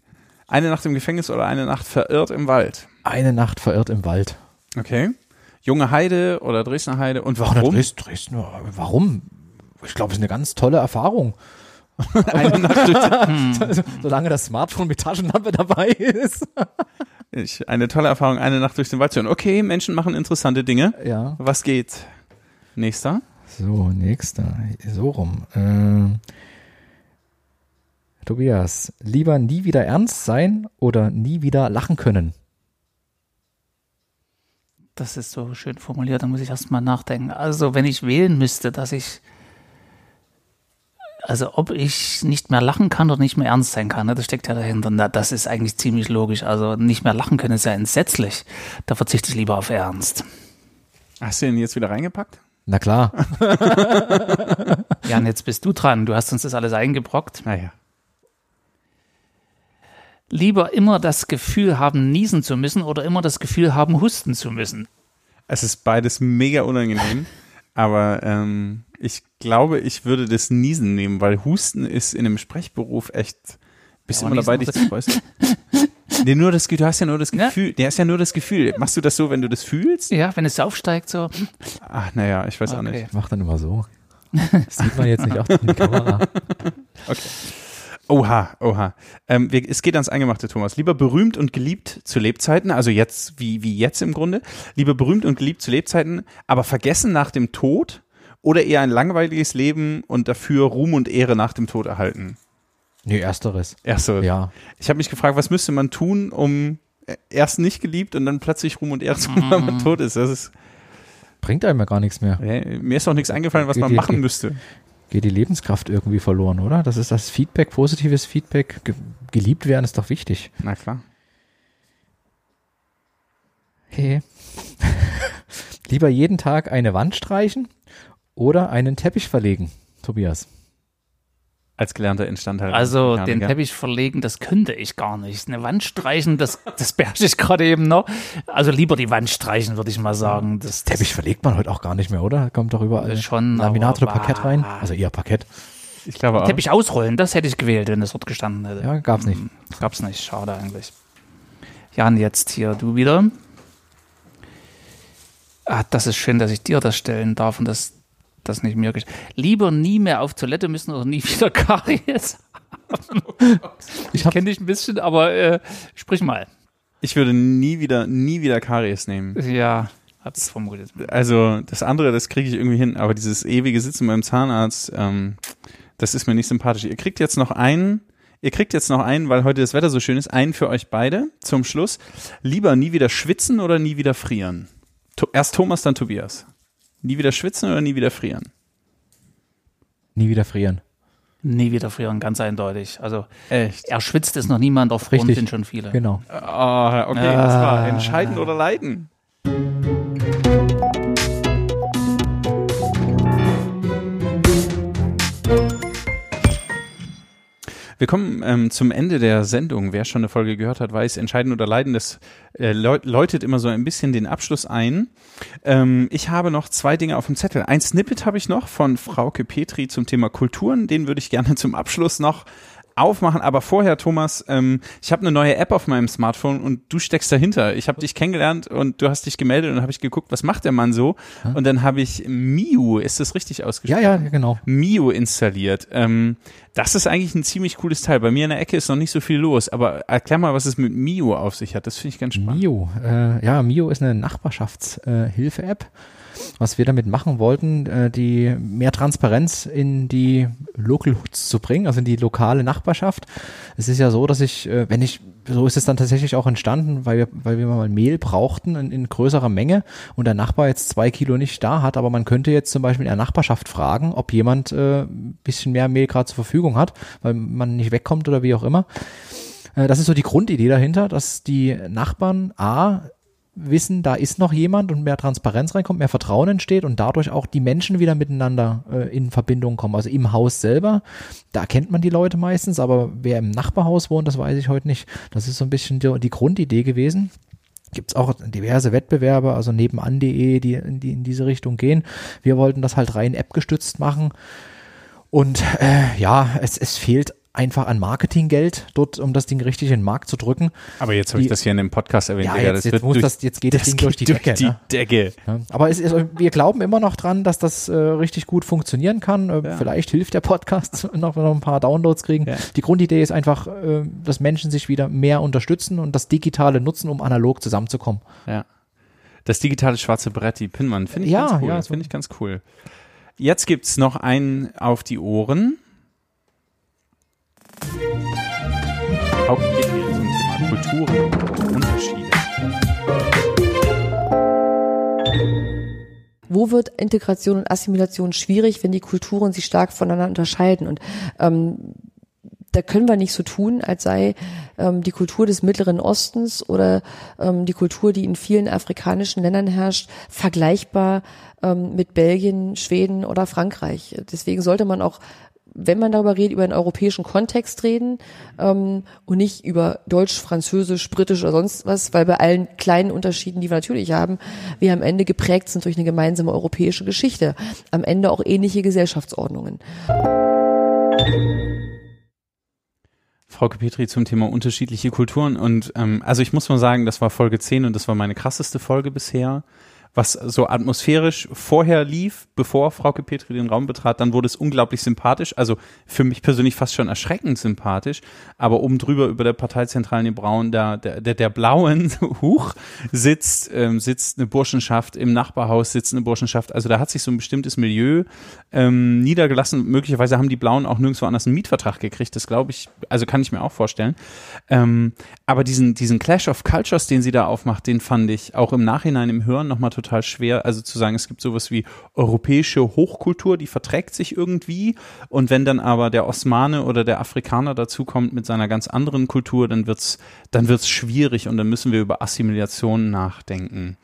Eine Nacht im Gefängnis oder eine Nacht verirrt im Wald? Eine Nacht verirrt im Wald. Okay. Junge Heide oder Dresdner Heide und warum? Dresden, Dresden, warum? Ich glaube, es ist eine ganz tolle Erfahrung. [LAUGHS] eine Nacht [LAUGHS] Solange das Smartphone mit Taschenlampe dabei ist. Ich, eine tolle Erfahrung, eine Nacht durch den Wald zu hören. Okay, Menschen machen interessante Dinge. Ja. Was geht? Nächster. So, nächster. So rum. Äh, Tobias, lieber nie wieder ernst sein oder nie wieder lachen können? Das ist so schön formuliert, da muss ich erst mal nachdenken. Also, wenn ich wählen müsste, dass ich also ob ich nicht mehr lachen kann oder nicht mehr ernst sein kann, ne, das steckt ja dahinter. Na, das ist eigentlich ziemlich logisch. Also nicht mehr lachen können ist ja entsetzlich. Da verzichte ich lieber auf Ernst. Hast du den jetzt wieder reingepackt? Na klar. [LAUGHS] Jan, jetzt bist du dran. Du hast uns das alles eingebrockt. Naja. Lieber immer das Gefühl haben, niesen zu müssen oder immer das Gefühl haben, husten zu müssen. Es ist beides mega unangenehm, [LAUGHS] aber ähm, ich glaube, ich würde das Niesen nehmen, weil Husten ist in einem Sprechberuf echt. Bist Ja, immer dabei, dich zu freuen. Nee, nur das, du hast ja nur das Ja. Gefühl, der ist ja nur das Gefühl. Machst du das so, wenn du das fühlst? Ja, wenn es aufsteigt, so. Ach, naja, ich weiß auch Okay. nicht. Ich mach dann immer so. [LAUGHS] Das sieht man jetzt nicht auch in die Kamera. Oha, oha. Ähm, wir, es geht ans Eingemachte, Thomas. Lieber berühmt und geliebt zu Lebzeiten, also jetzt, wie, wie jetzt im Grunde. Lieber berühmt und geliebt zu Lebzeiten, aber vergessen nach dem Tod oder eher ein langweiliges Leben und dafür Ruhm und Ehre nach dem Tod erhalten? Nee, ersteres. Erste. Ja. Ich habe mich gefragt, was müsste man tun, um äh, erst nicht geliebt und dann plötzlich Ruhm und Ehre zu haben, wenn man tot ist. Das ist Bringt einem ja gar nichts mehr. mir ist auch nichts eingefallen, was Geht man die- machen geht- müsste. Geht die Lebenskraft irgendwie verloren, oder? Das ist das Feedback, positives Feedback. Ge geliebt werden ist doch wichtig. Na klar. Hey. [LAUGHS] Lieber jeden Tag eine Wand streichen oder einen Teppich verlegen, Tobias. Als gelernter Instandhalter. Also den. Teppich verlegen, das könnte ich gar nicht. Eine Wand streichen, das, das beherrsche ich gerade eben noch. Also lieber die Wand streichen, würde ich mal sagen. Das, das Teppich verlegt man heute auch gar nicht mehr, oder? Kommt doch überall Schon, Laminat oder Parkett rein. Also eher Parkett. Ich glaube auch. Teppich ausrollen, das hätte ich gewählt, wenn das dort gestanden hätte. Ja, gab's nicht. Hm, Gab's nicht, schade eigentlich. Jan, jetzt hier du wieder. Ah, das ist schön, dass ich dir das stellen darf und das, das nicht mir gesch- Lieber nie mehr auf Toilette müssen oder nie [LAUGHS] wieder Karies. Ich Ich hab- kenne dich ein bisschen, aber äh, sprich mal. Ich würde nie wieder, nie wieder Karies nehmen. Ja, hat's vermutet. Also das andere, das kriege ich irgendwie hin, aber dieses ewige Sitzen beim Zahnarzt, ähm, das ist mir nicht sympathisch. Ihr kriegt jetzt noch einen, ihr kriegt jetzt noch einen, weil heute das Wetter so schön ist, einen für euch beide zum Schluss. Lieber nie wieder schwitzen oder nie wieder frieren? To erst Thomas, dann Tobias. Nie wieder schwitzen oder nie wieder frieren? Nie wieder frieren. Nie wieder frieren, ganz eindeutig. Also Echt? er schwitzt ist noch niemand, auf Front Richtig. sind schon viele. Genau. Ah, okay, das war entscheiden oder leiden. Wir kommen ähm, zum Ende der Sendung. Wer schon eine Folge gehört hat, weiß, entscheiden oder leiden, das äh, läu- läutet immer so ein bisschen den Abschluss ein. Ähm, ich habe noch zwei Dinge auf dem Zettel. Ein Snippet habe ich noch von Frauke Petri zum Thema Kulturen. Den würde ich gerne [LAUGHS] zum Abschluss noch aufmachen. Aber vorher, Thomas, ähm, ich habe eine neue App auf meinem Smartphone und du steckst dahinter. Ich habe dich kennengelernt und du hast dich gemeldet und habe ich geguckt, was macht der Mann so? Und dann habe ich Miu, ist das richtig Ja, ausgesprochen? ja, genau. Mio installiert. Ähm, das ist eigentlich ein ziemlich cooles Teil. Bei mir in der Ecke ist noch nicht so viel los, aber erklär mal, was es mit Mio auf sich hat. Das finde ich ganz spannend. Mio. Äh, ja, Mio ist eine Nachbarschaftshilfe-App. Was wir damit machen wollten, äh, die mehr Transparenz in die Local Hoods zu bringen, also in die lokale Nachbarschaft. Es ist ja so, dass ich, äh, wenn ich, so ist es dann tatsächlich auch entstanden, weil wir, weil wir mal Mehl brauchten in, in größerer Menge und der Nachbar jetzt zwei Kilo nicht da hat, aber man könnte jetzt zum Beispiel in der Nachbarschaft fragen, ob jemand äh, bisschen mehr Mehl gerade zur Verfügung hat, weil man nicht wegkommt oder wie auch immer. Äh, Das ist so die Grundidee dahinter, dass die Nachbarn A wissen, da ist noch jemand und mehr Transparenz reinkommt, mehr Vertrauen entsteht und dadurch auch die Menschen wieder miteinander äh, in Verbindung kommen. Also im Haus selber, da kennt man die Leute meistens, aber wer im Nachbarhaus wohnt, das weiß ich heute nicht. Das ist so ein bisschen die, die Grundidee gewesen. Gibt es auch diverse Wettbewerbe, also nebenan.de, die, in die in diese Richtung gehen. Wir wollten das halt rein App-gestützt machen. Und äh, ja, es, es fehlt einfach an Marketinggeld dort, um das Ding richtig in den Markt zu drücken. Aber jetzt habe ich das hier in dem Podcast erwähnt. Ja, jetzt, jetzt, muss das, jetzt geht das, Ding durch die geht Decke. die ne? Decke. Ja, aber es ist, wir glauben immer noch dran, dass das äh, richtig gut funktionieren kann. Äh, Ja. Vielleicht hilft der Podcast [LAUGHS] noch, noch ein paar Downloads kriegen. Ja. Die Grundidee ist einfach, äh, dass Menschen sich wieder mehr unterstützen und das Digitale nutzen, um analog zusammenzukommen. Ja. Das digitale schwarze Brett, die Pinwand, finde ich Ja, ganz cool. ja, so- finde ich ganz cool. Jetzt gibt's noch einen auf die Ohren. Petri zum Thema Kulturen und Unterschiede. Wo wird Integration und Assimilation schwierig, wenn die Kulturen sich stark voneinander unterscheiden? Und ähm, da können wir nicht so tun, als sei ähm, die Kultur des Mittleren Ostens oder ähm, die Kultur, die in vielen afrikanischen Ländern herrscht, vergleichbar ähm, mit Belgien, Schweden oder Frankreich. Deswegen sollte man auch wenn man darüber redet, über einen europäischen Kontext reden ähm, und nicht über Deutsch, Französisch, Britisch oder sonst was, weil bei allen kleinen Unterschieden, die wir natürlich haben, wir am Ende geprägt sind durch eine gemeinsame europäische Geschichte, am Ende auch ähnliche Gesellschaftsordnungen. Frau Petri zum Thema unterschiedliche Kulturen. Und ähm, also ich muss mal sagen, das war Folge 10 und das war meine krasseste Folge bisher was so atmosphärisch vorher lief, bevor Frauke Petri den Raum betrat, dann wurde es unglaublich sympathisch, also für mich persönlich fast schon erschreckend sympathisch, aber oben drüber über der Parteizentrale in Braun, der, der, der, der blauen [LAUGHS] Huch sitzt, ähm, sitzt eine Burschenschaft, im Nachbarhaus sitzt eine Burschenschaft, also da hat sich so ein bestimmtes Milieu ähm, niedergelassen, möglicherweise haben die Blauen auch nirgendwo anders einen Mietvertrag gekriegt, das glaube ich, also kann ich mir auch vorstellen, ähm, aber diesen, diesen Clash of Cultures, den sie da aufmacht, den fand ich auch im Nachhinein im Hören nochmal total total schwer, also zu sagen, es gibt sowas wie europäische Hochkultur, die verträgt sich irgendwie und wenn dann aber der Osmane oder der Afrikaner dazukommt mit seiner ganz anderen Kultur, dann wird's, dann wird's schwierig und dann müssen wir über Assimilation nachdenken.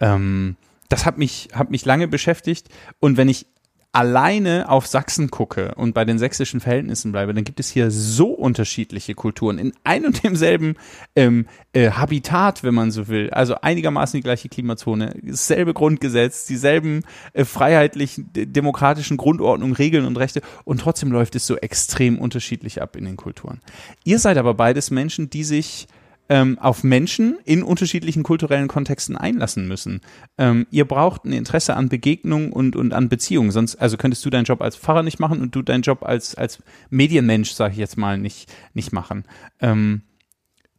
Ähm, das hat mich, hat mich lange beschäftigt und wenn ich alleine auf Sachsen gucke und bei den sächsischen Verhältnissen bleibe, dann gibt es hier so unterschiedliche Kulturen in ein und demselben ähm, äh, Habitat, wenn man so will. Also einigermaßen die gleiche Klimazone, dasselbe Grundgesetz, dieselben äh, freiheitlichen, demokratischen Grundordnungen, Regeln und Rechte und trotzdem läuft es so extrem unterschiedlich ab in den Kulturen. Ihr seid aber beides Menschen, die sich ähm, auf Menschen in unterschiedlichen kulturellen Kontexten einlassen müssen. Ähm, ihr braucht ein Interesse an Begegnung und, und an Beziehungen. Sonst, also könntest du deinen Job als Pfarrer nicht machen und du deinen Job als, als Medienmensch, sage ich jetzt mal, nicht, nicht machen. Ähm,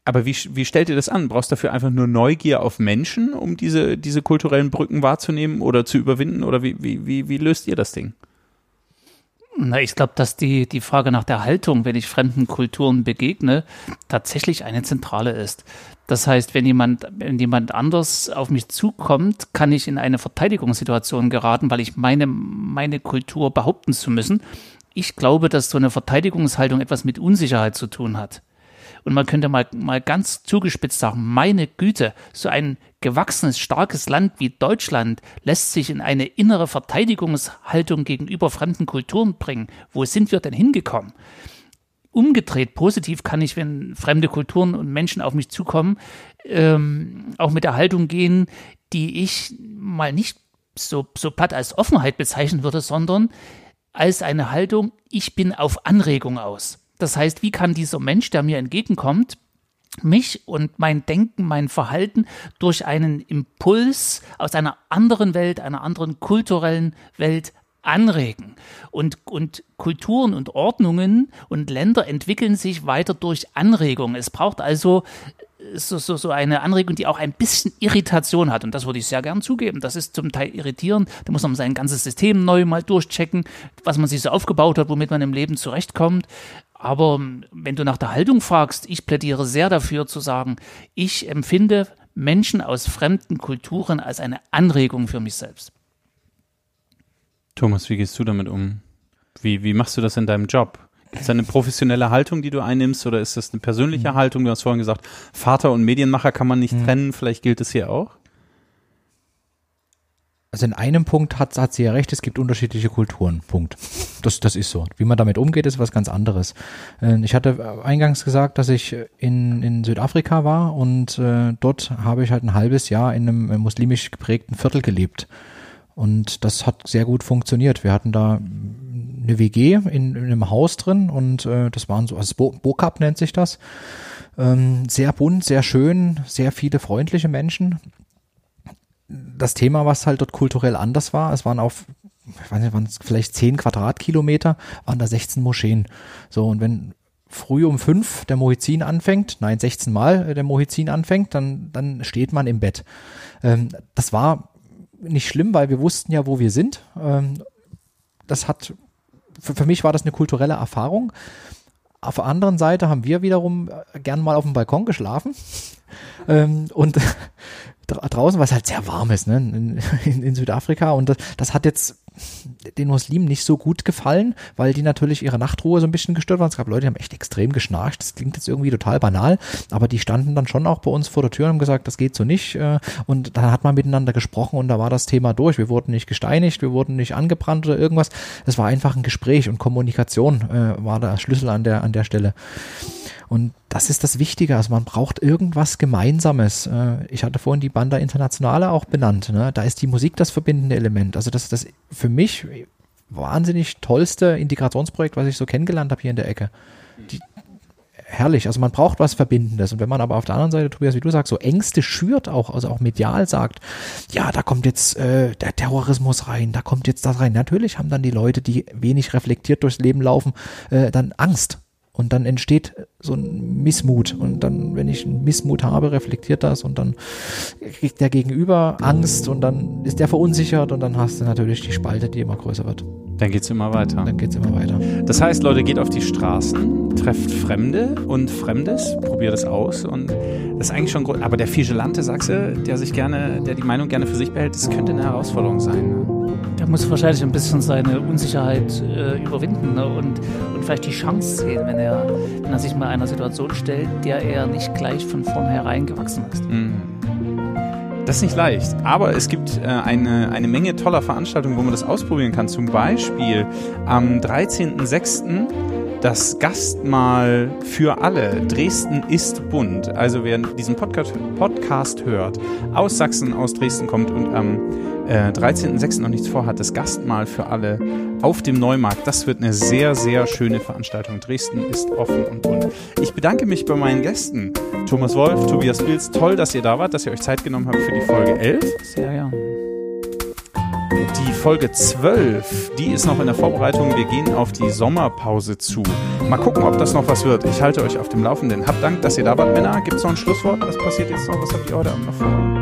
aber wie, wie stellt ihr das an? Brauchst du dafür einfach nur Neugier auf Menschen, um diese, diese kulturellen Brücken wahrzunehmen oder zu überwinden? Oder wie, wie, wie, wie löst ihr das Ding? Na, ich glaube, dass die, die Frage nach der Haltung, wenn ich fremden Kulturen begegne, tatsächlich eine zentrale ist. Das heißt, wenn jemand, wenn jemand anders auf mich zukommt, kann ich in eine Verteidigungssituation geraten, weil ich meine, meine Kultur behaupten zu müssen. Ich glaube, dass so eine Verteidigungshaltung etwas mit Unsicherheit zu tun hat. Und man könnte mal, mal ganz zugespitzt sagen, meine Güte, so ein gewachsenes, starkes Land wie Deutschland lässt sich in eine innere Verteidigungshaltung gegenüber fremden Kulturen bringen. Wo sind wir denn hingekommen? Umgedreht, positiv kann ich, wenn fremde Kulturen und Menschen auf mich zukommen, ähm, auch mit der Haltung gehen, die ich mal nicht so, so platt als Offenheit bezeichnen würde, sondern als eine Haltung, ich bin auf Anregung aus. Das heißt, wie kann dieser Mensch, der mir entgegenkommt, mich und mein Denken, mein Verhalten durch einen Impuls aus einer anderen Welt, einer anderen kulturellen Welt anregen. Und, und Kulturen und Ordnungen und Länder entwickeln sich weiter durch Anregung. Es braucht also so, so, so eine Anregung, die auch ein bisschen Irritation hat. Und das würde ich sehr gern zugeben. Das ist zum Teil irritierend. Da muss man sein ganzes System neu mal durchchecken, was man sich so aufgebaut hat, womit man im Leben zurechtkommt. Aber ähm, wenn du nach der Haltung fragst, ich plädiere sehr dafür zu sagen, ich empfinde Menschen aus fremden Kulturen als eine Anregung für mich selbst. Thomas, wie gehst du damit um? Wie, wie machst du das in deinem Job? Ist das eine professionelle Haltung, die du einnimmst, oder ist das eine persönliche mhm. Haltung? Du hast vorhin gesagt, Vater und Medienmacher kann man nicht mhm. trennen. Vielleicht gilt es hier auch? Also in einem Punkt hat, hat sie ja recht, es gibt unterschiedliche Kulturen. Punkt. Das, das ist so. Wie man damit umgeht, ist was ganz anderes. Äh, ich hatte eingangs gesagt, dass ich in, in Südafrika war und äh, dort habe ich halt ein halbes Jahr in einem muslimisch geprägten Viertel gelebt. Und das hat sehr gut funktioniert. Wir hatten da eine WG in, in einem Haus drin und äh, das waren so, also Bo Bokap nennt sich das. Ähm, sehr bunt, sehr schön, sehr viele freundliche Menschen das Thema, was halt dort kulturell anders war, es waren auf, ich weiß nicht, waren es vielleicht zehn Quadratkilometer, waren da 16 Moscheen. So, und wenn früh um fünf der Mohizin anfängt, nein, 16 Mal der Mohizin anfängt, dann, dann steht man im Bett. Ähm, das war nicht schlimm, weil wir wussten ja, wo wir sind. Ähm, das hat, für, für mich war das eine kulturelle Erfahrung. Auf der anderen Seite haben wir wiederum gern mal auf dem Balkon geschlafen. [LAUGHS] Ähm, und [LAUGHS] draußen, was halt sehr warm ist, ne, in, in, in Südafrika. Und das, das, hat jetzt den Muslimen nicht so gut gefallen, weil die natürlich ihre Nachtruhe so ein bisschen gestört waren. Es gab Leute, die haben echt extrem geschnarcht. Das klingt jetzt irgendwie total banal, aber die standen dann schon auch bei uns vor der Tür und haben gesagt, das geht so nicht. äh, Und dann hat man miteinander gesprochen und da war das Thema durch. Wir wurden nicht gesteinigt, wir wurden nicht angebrannt oder irgendwas. Es war einfach ein Gespräch und Kommunikation äh, war der Schlüssel an der, an der Stelle. Und das ist das Wichtige. Also man braucht irgendwas Gemeinsames. Äh, Ich hatte vorhin die Banda Internationale auch benannt. Ne? Da ist die Musik das verbindende Element. Also das ist das für mich wahnsinnig tollste Integrationsprojekt, was ich so kennengelernt habe hier in der Ecke. Die, herrlich. Also man braucht was Verbindendes. Und wenn man aber auf der anderen Seite, Tobias, wie du sagst, so Ängste schürt, auch, also auch medial sagt, ja, da kommt jetzt äh, der Terrorismus rein, da kommt jetzt das rein. Natürlich haben dann die Leute, die wenig reflektiert durchs Leben laufen, äh, dann Angst. Und dann entsteht so ein Missmut. Und dann, wenn ich einen Missmut habe, reflektiert das und dann kriegt der Gegenüber Angst und dann ist der verunsichert und dann hast du natürlich die Spalte, die immer größer wird. Dann geht's immer weiter. Dann geht's immer weiter. Das heißt, Leute, geht auf die Straßen, trefft Fremde und Fremdes, probiert es aus und das ist eigentlich schon gut. Aber der Vigelante, sagst du, der sich gerne, der die Meinung gerne für sich behält, das könnte eine Herausforderung sein. Ne? Der muss wahrscheinlich ein bisschen seine Unsicherheit äh, überwinden ne? und, und vielleicht die Chance sehen, wenn er, wenn er sich mal einer Situation stellt, der er nicht gleich von vornherein gewachsen ist. Das ist nicht leicht, aber es gibt äh, eine, eine Menge toller Veranstaltungen, wo man das ausprobieren kann. Zum Beispiel am 13.06. das Gastmahl für alle. Dresden ist bunt. Also wer diesen Podcast, Podcast hört, aus Sachsen, aus Dresden kommt und am äh, 13.06. noch nichts vorhat, das Gastmahl für alle auf dem Neumarkt. Das wird eine sehr, sehr schöne Veranstaltung. Dresden ist offen und bunt. Ich bedanke mich bei meinen Gästen. Thomas Wolf, Tobias Pilz, toll, dass ihr da wart, dass ihr euch Zeit genommen habt für die Folge 11. Sehr gern. Die Folge 12, die ist noch in der Vorbereitung. Wir gehen auf die Sommerpause zu. Mal gucken, ob das noch was wird. Ich halte euch auf dem Laufenden. Habt Dank, dass ihr da wart, Männer. Gibt es noch ein Schlusswort? Was passiert jetzt noch? Was habt ihr heute Abend noch vor?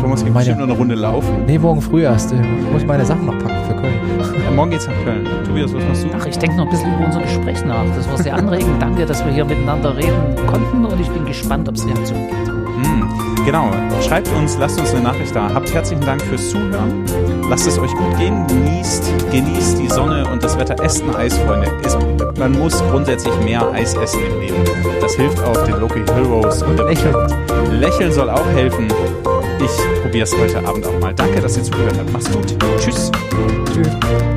Thomas geht Meine- bestimmt nur eine Runde laufen. Nee, morgen früh erst. äh, muss ich meine Sachen noch packen für Köln. [LAUGHS] Ja, morgen geht's nach Köln. Tobias, was machst du? Ach, ich denke noch ein bisschen über unser Gespräch nach. Das war sehr anregend. Danke, dass wir hier miteinander reden konnten und ich bin gespannt, ob es Reaktionen gibt. Hm, genau. Schreibt uns, lasst uns eine Nachricht da. Habt herzlichen Dank fürs Zuhören. Lasst es euch gut gehen. Genießt, genießt die Sonne und das Wetter. Esst ein Eis, Freunde. Es, man muss grundsätzlich mehr Eis essen im Leben. Das hilft auch den Local Heroes. Und Lächeln. Lächeln soll auch helfen. Ich probiere es heute Abend auch mal. Danke, dass ihr zugehört habt. Macht's gut. Tschüss. Tschüss.